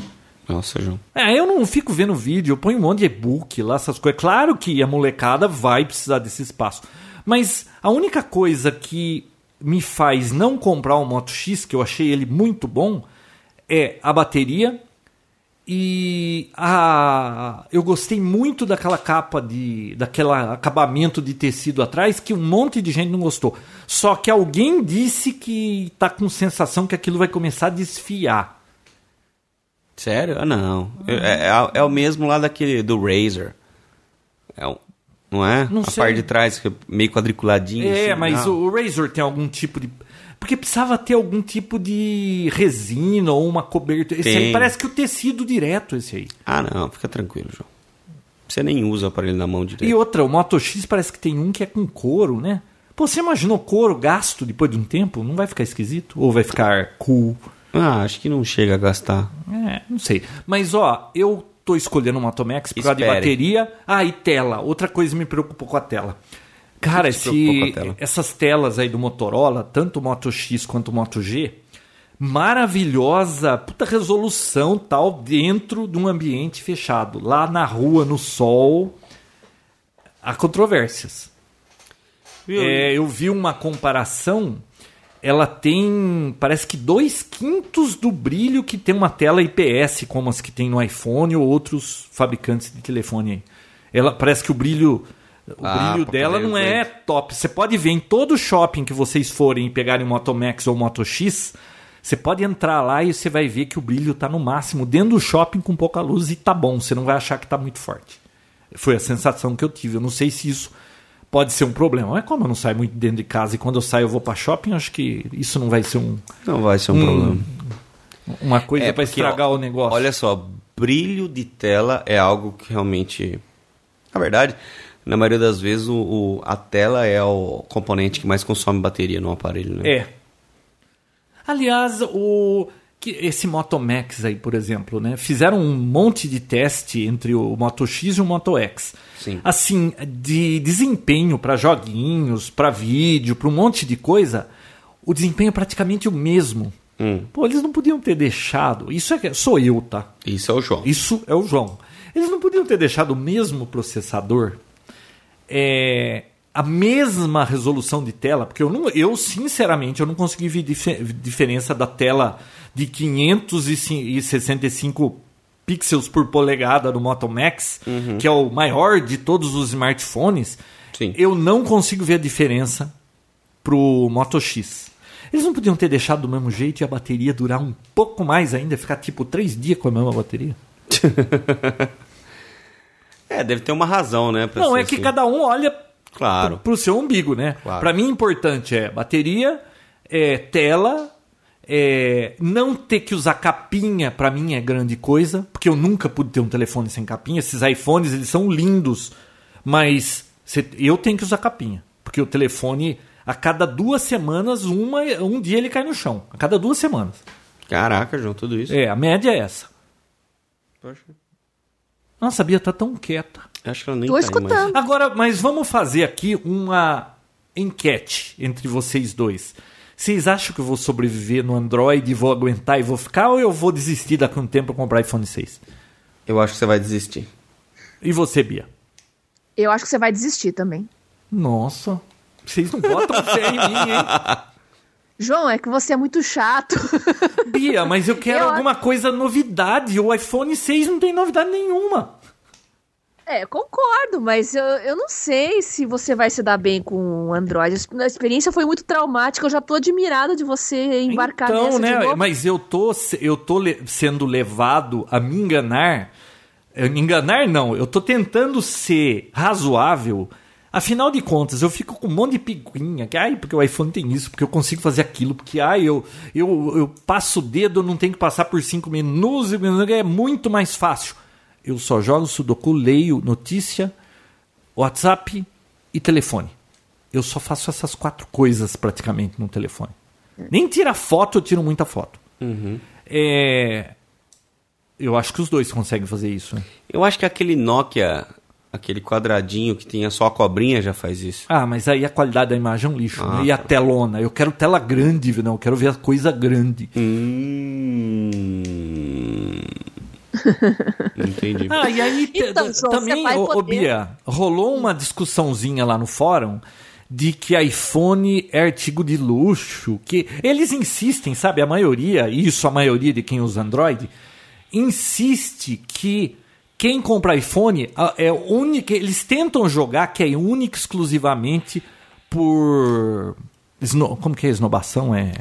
Nossa, João. É, eu não fico vendo vídeo, eu ponho um monte de e-book lá, essas coisas. Claro que a molecada vai precisar desse espaço. Mas a única coisa que me faz não comprar o Moto X, que eu achei ele muito bom, é a bateria e a eu gostei muito daquela capa de daquele acabamento de tecido atrás que um monte de gente não gostou. Só que alguém disse que tá com sensação que aquilo vai começar a desfiar. Sério? Ah, não. É, é- é o mesmo lá daquele do Razer. É um- não é? Não a sei. parte de trás, é meio quadriculadinho. É, assim, mas não. o Razor tem algum tipo de. Porque precisava ter algum tipo de resina ou uma cobertura. Esse aí parece que o tecido direto, esse aí. Ah, não. Fica tranquilo, João. Você nem usa o aparelho na mão direito. E outra, o Moto X parece que tem um que é com couro, né? Pô, você imaginou couro gasto depois de um tempo? Não vai ficar esquisito? Ou vai ficar cool? Ah, acho que não chega a gastar. É, não sei. Mas, ó, eu tô escolhendo o Moto Max por causa de Espere. bateria. Ah, e tela. Outra coisa me preocupou com a tela. Cara, esse, tela? essas telas aí do Motorola, tanto o Moto X quanto o Moto G, maravilhosa, puta resolução tal, dentro de um ambiente fechado. Lá na rua, no sol, há controvérsias. É, eu vi uma comparação. Ela tem, parece que dois quintos do brilho que tem uma tela IPS, como as que tem no iPhone ou outros fabricantes de telefone aí. Ela parece que o brilho, o Ah, brilho dela não é top. Você pode ver em todo shopping que vocês forem e pegarem Moto Max ou Moto X, você pode entrar lá e você vai ver que o brilho tá no máximo dentro do shopping com pouca luz e tá bom. Você não vai achar que tá muito forte. Foi a sensação que eu tive. Eu não sei se isso pode ser um problema. Mas como eu não saio muito dentro de casa e quando eu saio eu vou para shopping, acho que isso não vai ser um, Não vai ser um Hum, problema. uma coisa É, para estragar ó, o negócio. Olha só, brilho de tela é algo que realmente. Na verdade, na maioria das vezes, o, o- a tela é o componente que mais consome bateria no aparelho, né? É. Aliás, o que esse Moto Max aí, por exemplo, né? Fizeram um monte de teste entre o Moto X e o Moto X. Sim. Assim, de desempenho para joguinhos, para vídeo, para um monte de coisa, o desempenho é praticamente o mesmo. Hum, Pô, eles não podiam ter deixado. Isso é que sou eu, tá? isso é o João. Isso é o João. Eles não podiam ter deixado o mesmo processador, é, a mesma resolução de tela, porque eu, não, eu sinceramente eu não consegui ver dife- diferença da tela de 565 pixels por polegada do Moto Max, que é o maior de todos os smartphones. Sim. Eu não consigo ver a diferença pro Moto X. Eles não podiam ter deixado do mesmo jeito e a bateria durar um pouco mais ainda, ficar tipo três dias com a mesma bateria? É, deve ter uma razão, né? pra Não, ser é que assim. cada um olha Claro. pro seu umbigo, né? Claro. Pra mim, importante é bateria, é tela, é não ter que usar capinha, pra mim é grande coisa, porque eu nunca pude ter um telefone sem capinha. Esses iPhones, eles são lindos, mas cê- eu tenho que usar capinha, porque o telefone a cada duas semanas, uma, um dia ele cai no chão. A cada duas semanas. Caraca, João, tudo isso. É, a média é essa. Poxa, Nossa, a Bia tá tão quieta. acho que ela nem Tô tá aí escutando. Agora, mas vamos fazer aqui uma enquete entre vocês dois. Vocês acham que eu vou sobreviver no Android e vou aguentar e vou ficar ou eu vou desistir daqui a um tempo e comprar iPhone 6? mais. Eu acho que você vai desistir. E você, Bia? Eu acho que você vai desistir também. Nossa, vocês não botam fé em mim, hein? João, é que você é muito chato. Bia, mas eu quero Eu alguma coisa novidade. O iPhone 6 não tem novidade nenhuma. É, concordo, mas eu, eu não sei se você vai se dar bem com o Android. A experiência foi muito traumática, eu já tô admirada de você embarcar então, nessa né? Mas eu tô, eu tô sendo levado a me enganar. Eh, Me enganar não, eu tô tentando ser razoável. Afinal de contas, eu fico com um monte de picuinha. Que, ai, porque o iPhone tem isso, porque eu consigo fazer aquilo, porque ai, eu, eu, eu passo o dedo, não tenho que passar por cinco minutos, é muito mais fácil. Eu só jogo Sudoku, leio notícia, WhatsApp e telefone. Eu só faço essas quatro coisas praticamente no telefone. Nem tira foto, eu tiro muita foto. É, Eu acho que os dois conseguem fazer isso. né? Eu acho que aquele Nokia, aquele quadradinho que tinha só a cobrinha já faz isso. Ah, mas aí a qualidade da imagem é um lixo. Ah, né? E a tá. telona? Eu quero tela grande, não. Eu quero ver a coisa grande. Hum. Entendi. Ah, e aí Então, João, também, ô, ô, poder- Bia, rolou uma discussãozinha lá no fórum de que iPhone é artigo de luxo, que eles insistem, sabe, a maioria, isso a maioria de quem usa Android, insiste que quem compra iPhone é única, eles tentam jogar que é única exclusivamente por como que é esnobação é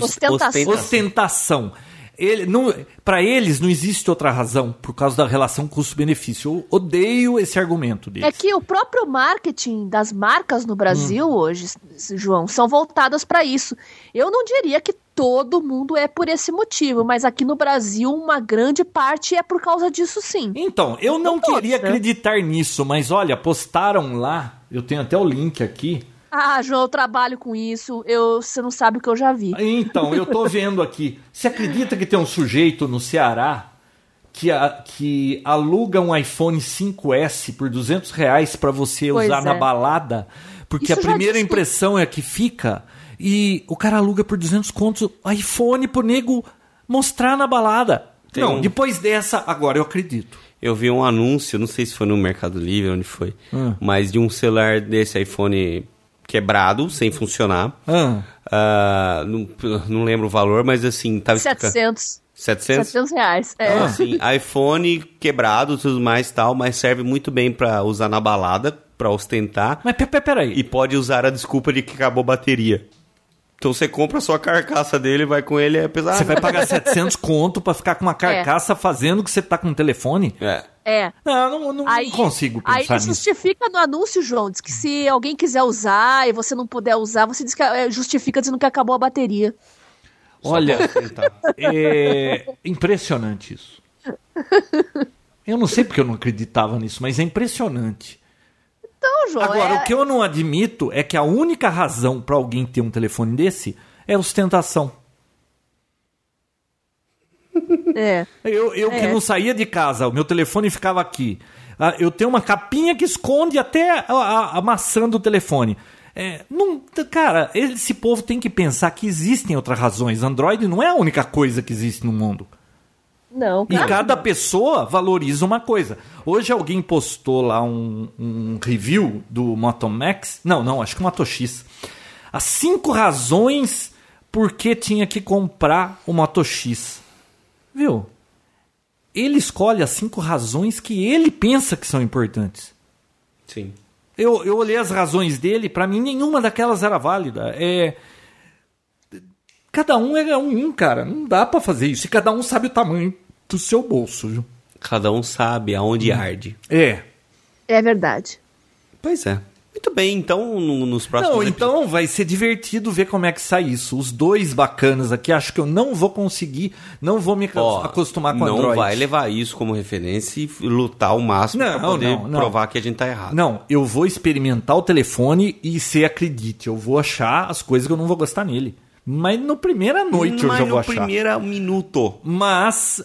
Ostentação. ostentação. Ele, não, para eles não existe outra razão por causa da relação custo-benefício. Eu odeio esse argumento deles. É que o próprio marketing das marcas no Brasil Hum. hoje, João, são voltadas para isso. Eu não diria que todo mundo é por esse motivo, mas aqui no Brasil uma grande parte é por causa disso sim. Então, eu não Não pode, queria né? acreditar nisso, mas olha, postaram lá, eu tenho até o link aqui. Ah, João, eu trabalho com isso, eu, você não sabe o que eu já vi. Então, eu tô vendo aqui. Você acredita que tem um sujeito no Ceará que, a- que aluga um iPhone 5S por 200 reais para você Pois usar na é. balada? Porque Isso a primeira impressão é a que fica. E o cara aluga por 200 contos iPhone pro nego mostrar na balada. Tem não, um- depois dessa, agora eu acredito. Eu vi um anúncio, não sei se foi no Mercado Livre, onde foi, Hum. mas de um celular desse iPhone quebrado, sem funcionar. Ah, Ah, não, não lembro o valor, mas assim, tava explicando- 700, 700? 700 reais. É. Então, assim, iPhone quebrado, tudo mais tal, mas serve muito bem pra usar na balada, pra ostentar, mas pe- pe- peraí. e pode usar a desculpa de que acabou a bateria. Então você compra só a carcaça dele, vai com ele, é pesado. Você vai pagar 700 conto pra ficar com uma carcaça fazendo que você tá com um telefone? É. É. Não, não, não Aí, consigo aí pensar nisso. justifica no anúncio, João. Diz que se alguém quiser usar e você não puder usar, você diz que é, justifica dizendo que acabou a bateria. Olha, é impressionante isso. Eu não sei porque eu não acreditava nisso, mas é impressionante. Então, João, Agora, é... o que eu não admito é que a única razão pra alguém ter um telefone desse é ostentação. é. Eu, eu que É. não saía de casa, o meu telefone ficava aqui. Ah, Eu tenho uma capinha que esconde até a, a- a maçã do telefone. É, não, cara, esse povo tem que pensar que existem outras razões. Android não é a única coisa que existe no mundo. Não, E cara. cada pessoa valoriza uma coisa. Hoje alguém postou lá um, um review do Moto Max. Não, não, acho que o Moto X. As cinco razões por que tinha que comprar o Moto X. Viu? Ele escolhe as cinco razões que ele pensa que são importantes. Sim. Eu, eu olhei as razões dele, pra mim nenhuma daquelas era válida. É. Cada um é um, cara. Não dá pra fazer isso. E cada um sabe o tamanho do seu bolso, viu? Cada um sabe aonde arde. É. É verdade. Pois é. Muito bem, então no- nos próximos Não, episódios- então vai ser divertido ver como é que sai isso. Os dois bacanas aqui, acho que eu não vou conseguir, não vou me Ó, acostumar com não Android. vai levar isso como referência e lutar ao máximo Não, pra poder não, não. provar que a gente tá errado. Não, eu vou experimentar o telefone e se acredite, eu vou achar as coisas que eu não vou gostar nele. Mas no primeira noite eu Mas já vou no achar. primeiro minuto. Mas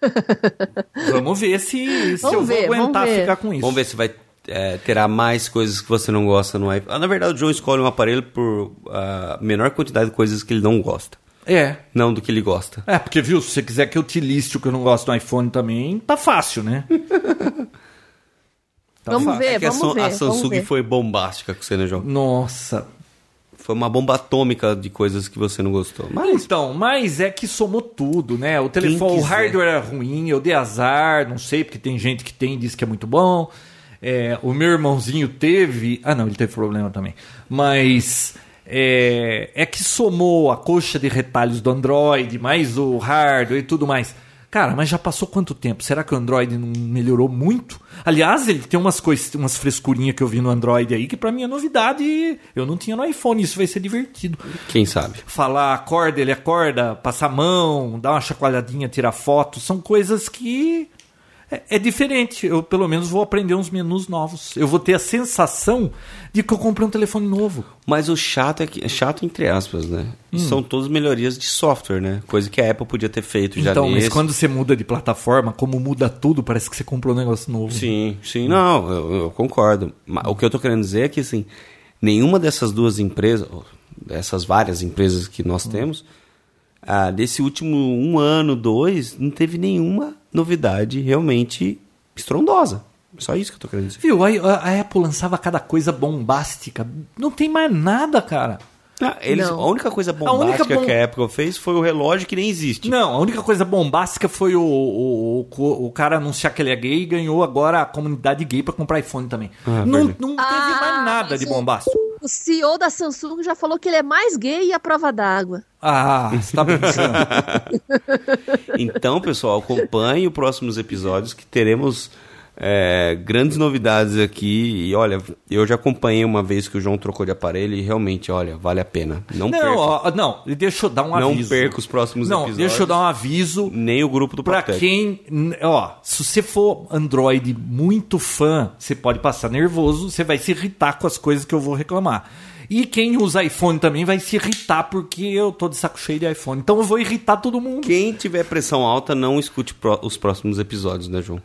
vamos ver se, se Vamos eu ver, vou aguentar ficar com isso. Vamos ver se vai é, terá mais coisas que você não gosta no iPhone. Ah, na verdade, o João escolhe um aparelho por a menor quantidade de coisas que ele não gosta. É. Não do que ele gosta. É, porque viu, se você quiser que eu te liste o que eu não gosto do iPhone também, tá fácil, né? Tá Vamos fácil. ver, É a, vamos Sam- ver. a vamos Samsung ver. foi bombástica com você, né, João? Nossa, Foi uma bomba atômica de coisas que você não gostou. Mas Então, mas é que somou tudo, né? O telefone, o hardware era ruim, eu dei azar, não sei, porque tem gente que tem e diz que é muito bom. É, o meu irmãozinho teve. Ah, não, ele teve problema também. Mas é, é que somou a coxa de retalhos do Android, mais o hardware e tudo mais. Cara, mas já passou quanto tempo? Será que o Android não melhorou muito? Aliás, ele tem umas coisas, umas frescurinhas que eu vi no Android aí que pra mim é novidade eu não tinha no iPhone. Isso vai ser divertido quem sabe? falar acorda, ele acorda, passar a mão, dar uma chacoalhadinha, tirar foto, são coisas que é, é diferente. Eu pelo menos vou aprender uns menus novos. Eu vou ter a sensação de que eu comprei um telefone novo. Mas o chato é que é chato entre aspas, né? Hum. São todas melhorias de software, né? Coisa que a Apple podia ter feito já então, nesse. mas quando você muda de plataforma, como muda tudo, parece que você comprou um negócio novo. Sim, sim, não, eu, eu concordo. Mas o que eu tô querendo dizer é que assim, nenhuma dessas duas empresas, dessas várias empresas que Hum. nós temos, ah, desse último um ano, dois, não teve nenhuma novidade realmente estrondosa. Só isso que eu tô querendo dizer. Viu? A, a Apple lançava cada coisa bombástica. Não tem mais nada, cara. Ah, eles, Não. a única coisa única bombástica bom- que a Apple fez foi o relógio que nem existe. Não, a única coisa bombástica foi o, o, o, o cara anunciar que ele é gay e ganhou agora a comunidade gay pra comprar iPhone também. Ah, não, não teve Ah, mais nada de bombástico. O CEO da Samsung já falou que ele é mais gay e a prova d'água. Ah, você tá brincando. Então, pessoal, acompanhe os próximos episódios que teremos é, grandes novidades aqui. E olha, eu já acompanhei uma vez que o João trocou de aparelho e realmente, olha, vale a pena. Não, não, perca, ó, não, deixa eu dar um não aviso. perca os próximos Não, episódios. deixa eu dar um aviso Nem o grupo do pra Protec. quem, ó, se você for Android muito fã, você pode passar nervoso, você vai se irritar com as coisas que eu vou reclamar. E quem usa iPhone também vai se irritar porque eu tô de saco cheio de iPhone. Então eu vou irritar todo mundo. Quem tiver pressão alta, não escute os próximos episódios, né, João?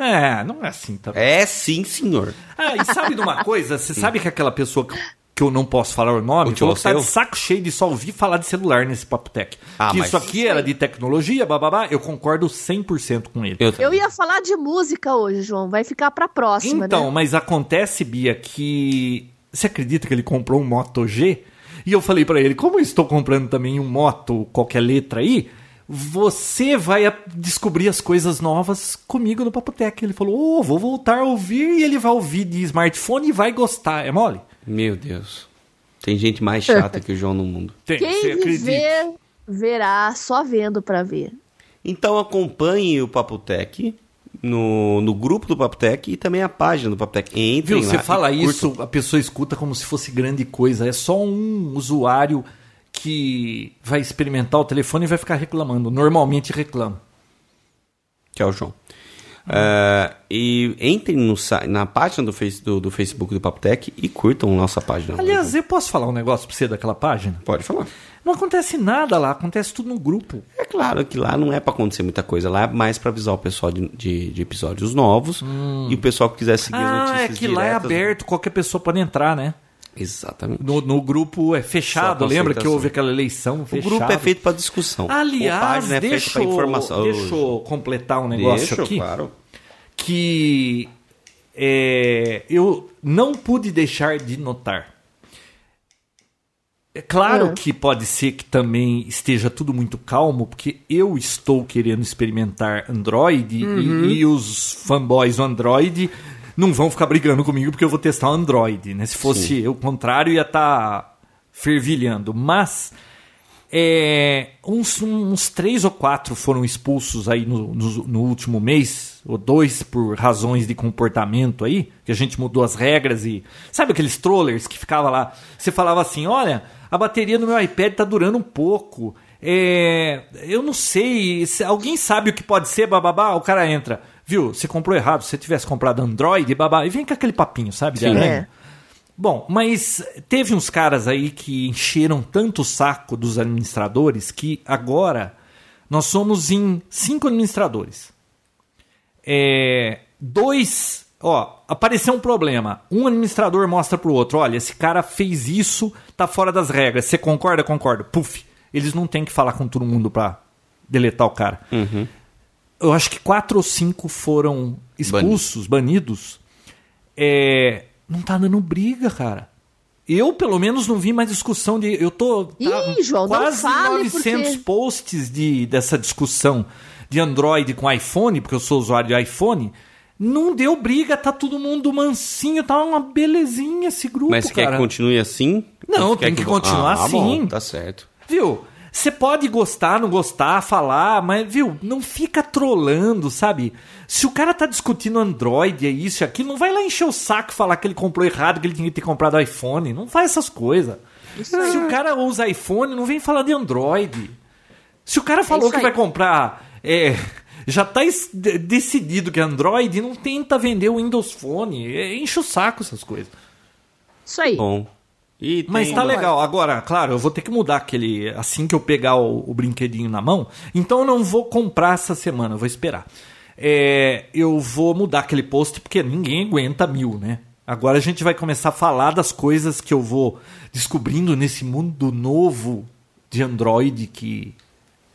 É, não é assim também. É sim, senhor. Ah, e sabe de uma coisa? Você sabe que aquela pessoa que, que eu não posso falar o nome O falou que tá de saco cheio de só ouvir falar de celular nesse Papo Tech. Ah, que mas- isso aqui era de tecnologia, bababá. Eu concordo 100% com ele. Eu, Eu ia falar de música hoje, João. Vai ficar pra próxima, Então, né? mas acontece, Bia, que. Você acredita que ele comprou um Moto G? E eu falei pra ele: como eu estou comprando também um Moto, qualquer letra aí, você vai descobrir as coisas novas comigo no Papotec. Ele falou: Ô, vou voltar a ouvir e ele vai ouvir de smartphone e vai gostar. É mole? Meu Deus. Tem gente mais chata que o João no mundo. Tem, você Quem acredita? viver, verá, só vendo pra ver. Então acompanhe o Papotec no, no grupo do Papotec e também a página do Papotec. Entrem Viu, você lá fala e isso, curtam. a pessoa escuta como se fosse grande coisa. É só um usuário que vai experimentar o telefone e vai ficar reclamando. Normalmente reclama. Que é o João. É, e entrem no, na página do, face, do, do Facebook do Papotec e curtam nossa página. Aliás, eu posso falar um negócio pra você daquela página? pode falar. Não acontece nada lá, acontece tudo no grupo. É claro que lá não é pra acontecer muita coisa, lá é mais pra avisar o pessoal de, de, de episódios novos e o pessoal que quiser seguir as Ah, notícias é que lá é diretas- aberto, qualquer pessoa pode entrar, né? Exatamente. No, no grupo é fechado, lembra que houve aquela eleição O fechada? grupo é feito pra discussão. Aliás, é deixa, informação. deixa eu completar um negócio Deixa, aqui. claro. que é, eu não pude deixar de notar. É claro Ah. que pode ser que também esteja tudo muito calmo, porque eu estou querendo experimentar Android e- e, os fanboys do Android não vão ficar brigando comigo porque eu vou testar o Android. Né? Se fosse o contrário, ia estar fervilhando. Mas é, uns, uns três ou quatro foram expulsos aí no, no, no último mês, ou dois por razões de comportamento aí, que a gente mudou as regras e. Sabe aqueles trollers que ficava lá? Você falava assim: olha, a bateria do meu iPad tá durando um pouco. É, eu não sei, se alguém sabe o que pode ser, bababá, o cara entra. Viu, você comprou errado, se você tivesse comprado Android, babá, e vem com aquele papinho, sabe? Sim. É. Bom, mas teve uns caras aí que encheram tanto o saco dos administradores que agora nós somos em cinco administradores. É, dois, ó, apareceu um problema. Um administrador mostra pro outro, olha, esse cara fez isso, tá fora das regras. Você concorda? Concordo. Puf. Eles não têm que falar com todo mundo pra deletar o cara. Eu acho que quatro ou cinco foram expulsos, banidos. É, não tá dando briga, cara. Eu, pelo menos, não vi mais discussão de. Eu tô. tá Ih, João, não quase fale 900 porque- posts de, dessa discussão de Android com iPhone, porque eu sou usuário de iPhone. Não deu briga, tá todo mundo mansinho, tá uma belezinha esse grupo, Mas você quer cara. que continue assim? Não, tem quer que continuar ah, assim. Bom, tá certo. Viu? Você pode gostar, não gostar, falar, mas, viu, não fica trolando, sabe? Se o cara tá discutindo Android, é isso e aquilo, não vai lá encher o saco e falar que ele comprou errado, que ele tinha que ter comprado iPhone. Não faz essas coisas. Se o cara usa iPhone, não vem falar de Android. Se o cara falou isso que vai comprar. É, já tá decidido que é Android, não tenta vender o Windows Phone. É, enche o saco essas coisas. Isso aí. Bom. E Mas tá legal. Agora, claro, eu vou ter que mudar aquele. Assim que eu pegar o, o brinquedinho na mão. Então eu não vou comprar essa semana, eu vou esperar. É, eu vou mudar aquele post porque ninguém aguenta mil, né? Agora a gente vai começar a falar das coisas que eu vou descobrindo nesse mundo novo de Android que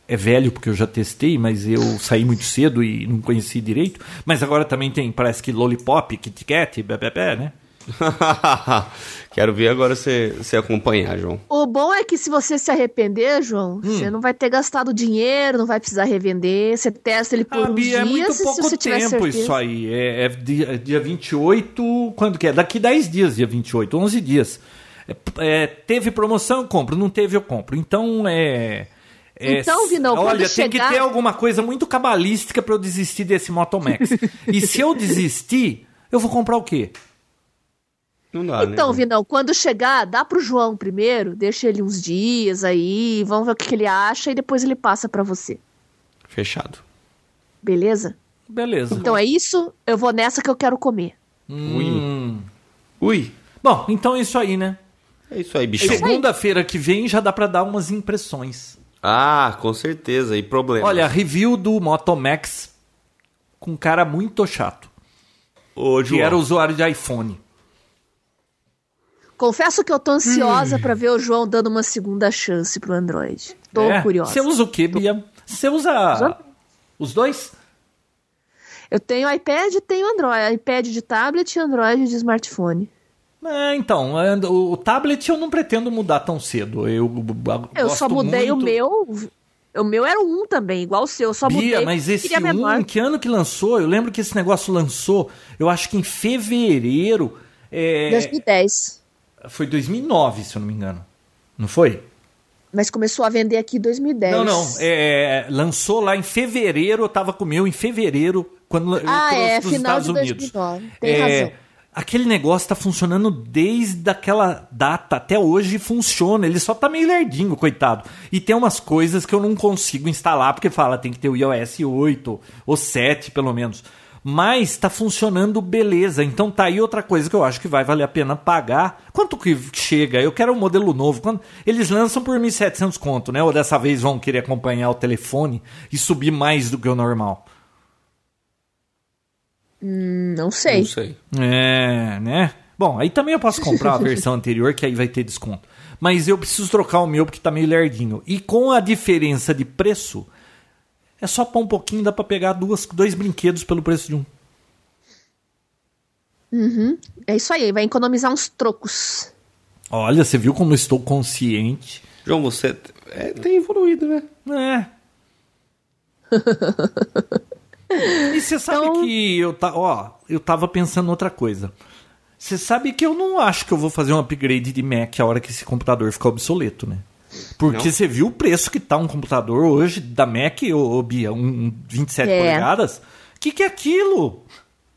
é velho porque eu já testei, mas eu saí muito cedo e não conheci direito. Mas agora também tem, parece que Lollipop, Kit Kat, bebê, né? Quero ver agora você, você acompanhar, João. O bom é que se você se arrepender, João, Hum. você não vai ter gastado dinheiro, não vai precisar revender, você testa ele por Ah, uns Bia, é muito se pouco tiver tempo isso aí. É, é dia, é dia 28, quando que é? Daqui 10 dias, dia 28, 11 dias. É, é, teve promoção, eu compro. Não teve, eu compro. Então, é... é- Então, Vinão, quando Olha, tem chegar- que ter alguma coisa muito cabalística pra eu desistir desse Moto Max. e se eu desistir, eu vou comprar o quê? Não dá, Então, né? Vinão, quando chegar, dá pro João primeiro, deixa ele uns dias aí, vamos ver o que, que ele acha e depois ele passa pra você. Fechado. Beleza? Beleza. Então é isso, eu vou nessa que eu quero comer. Hum. Ui. Bom, então é isso aí, né? É isso aí, bichão. Segunda-feira que vem já dá pra dar umas impressões. Ah, com certeza. E problema. Olha, review do Moto Max com um cara muito chato. Ô, Que João. era usuário de iPhone. Confesso que eu tô Hum. ansiosa pra ver o João dando uma segunda chance pro Android. Tô É? curiosa. Você usa o que, Bia? Você usa os dois? Eu tenho iPad e tenho Android. iPad de tablet e Android de smartphone. É, então, o, tablet eu não pretendo mudar tão cedo. Eu, Eu só mudei muito- o meu. O meu era um também, igual o seu. Eu só Bia, mudei. mas esse um, que ano que lançou? Eu lembro que esse negócio lançou, eu acho que em fevereiro. É, 2010. Foi 2009, se eu não me engano. Não foi? Mas começou a vender aqui em 2010. Não, não. É, lançou lá em fevereiro, eu tava com o meu em fevereiro, quando eu Ah, trouxe é, dos final Estados de Unidos. 2009. Tem É, razão. Aquele negócio tá funcionando desde aquela data até hoje funciona. Ele só tá meio lerdinho, coitado. E tem umas coisas que eu não consigo instalar porque fala tem que ter o iOS 8 ou 7 pelo menos. Mas tá funcionando beleza. Então tá aí outra coisa que eu acho que vai valer a pena pagar. Quanto que chega? Eu quero um modelo novo. Quando eles lançam por 1.700 conto, né? Ou dessa vez vão querer acompanhar o telefone e subir mais do que o normal. Não sei. Não sei. É, né? Bom, aí também eu posso comprar a versão anterior, que aí vai ter desconto. Mas eu preciso trocar o meu porque tá meio lerdinho. E com a diferença de preço, é só pôr um pouquinho, dá pra pegar duas, dois brinquedos pelo preço de um. É isso aí, vai economizar uns trocos. Olha, você viu como eu estou consciente? João, você é, tem evoluído, né? É. e você sabe Então- que eu, tá, ó, eu tava pensando outra coisa. Você sabe que eu não acho que eu vou fazer um upgrade de Mac a hora que esse computador ficar obsoleto, né? Porque Não? você viu o preço que tá um computador hoje da Mac, ô Bia, um 27 É. polegadas? O que, que é aquilo?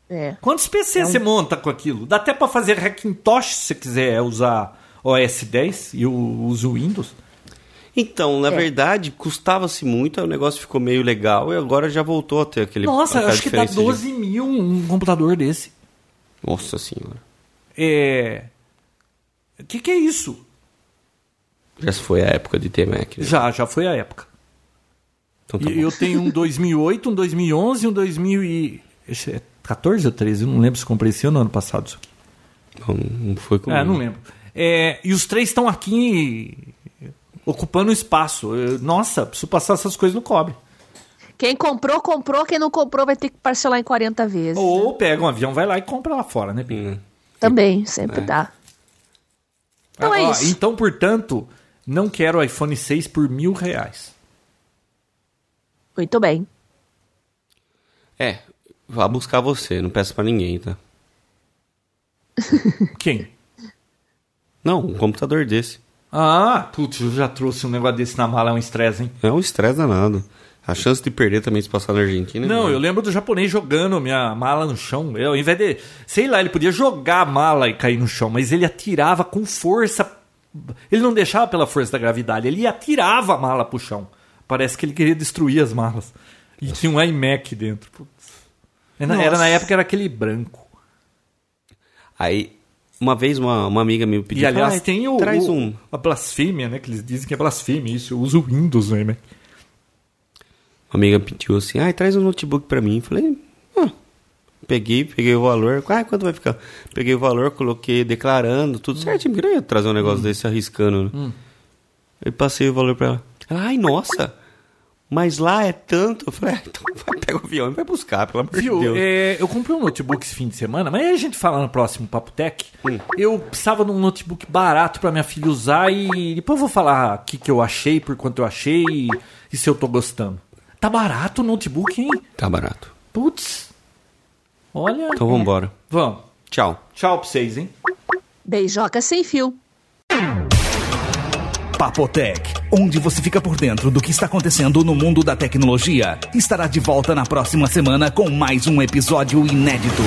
É. Quantos PC você monta com aquilo? Dá até pra fazer Hackintosh se você quiser usar OS 10 e eu uso Windows. Então, na É. verdade, custava-se muito, aí o negócio ficou meio legal e agora já voltou a ter aquele. Nossa, acho que dá diferença de- 12 mil um computador desse. Nossa senhora. É. O que, que é isso? Já foi a época de ter Mac. né? Já, já foi a época. Então tá E bom. eu tenho um 2008, um 2011 um 2014 ou 13, eu não lembro se comprei esse ano ou ano passado isso aqui. Não, não foi comigo. É, não lembro. É, e os três estão aqui ocupando espaço. Eu- nossa, preciso passar essas coisas no cobre. Quem comprou, comprou. Quem não comprou vai ter que parcelar em 40 vezes. Ou pega um avião, vai lá e compra lá fora, né, Bia? Hum. Também, sempre dá. Então é Ah, ó, isso. Então, portanto, não quero o iPhone 6 por mil reais. Muito bem. É, vá buscar você, não peço pra ninguém, tá? Quem? Não, um computador desse. Ah, putz, eu já trouxe um negócio desse na mala, é um estresse, hein? É um estresse danado. A chance de perder também se passar na Argentina. é Não, enorme. eu lembro do japonês jogando minha mala no chão. Eu, ao invés de. Sei lá, ele podia jogar a mala e cair no chão, mas ele atirava com força. Ele não deixava pela força da gravidade, ele atirava a mala pro chão. Parece que ele queria destruir as malas. E tinha um iMac dentro. Putz. Era, era na época era aquele branco. Aí, uma vez uma, uma amiga me pediu. E aliás, "Ah, tem o, Traz o- um. a blasfêmia, né? Que eles dizem que é blasfêmia. Isso, eu uso Windows no iMac. Uma amiga pediu assim, ai, traz um notebook pra mim. Falei, ah. Peguei, peguei o valor. Ah, quanto vai ficar? Peguei o valor, coloquei declarando, tudo certinho. Porque eu ia trazer um negócio desse arriscando, né? Eu passei o valor pra ela. Ela, ai, nossa, mas lá é tanto. Eu falei, ah, então vai, pega o avião e vai buscar, pelo amor Viu? de Deus. É, eu comprei um notebook esse fim de semana, mas aí a gente fala no próximo Papo Tech. Hum. Eu precisava de um notebook barato pra minha filha usar e depois eu vou falar o que, que eu achei, por quanto eu achei e, e se eu tô gostando. Tá barato o notebook, hein? Tá barato. Putz. Olha. Então vambora. Vamos. Tchau. Tchau pra vocês, hein? Beijoca sem fio. Papotec, onde você fica por dentro do que está acontecendo no mundo da tecnologia, estará de volta na próxima semana com mais um episódio inédito.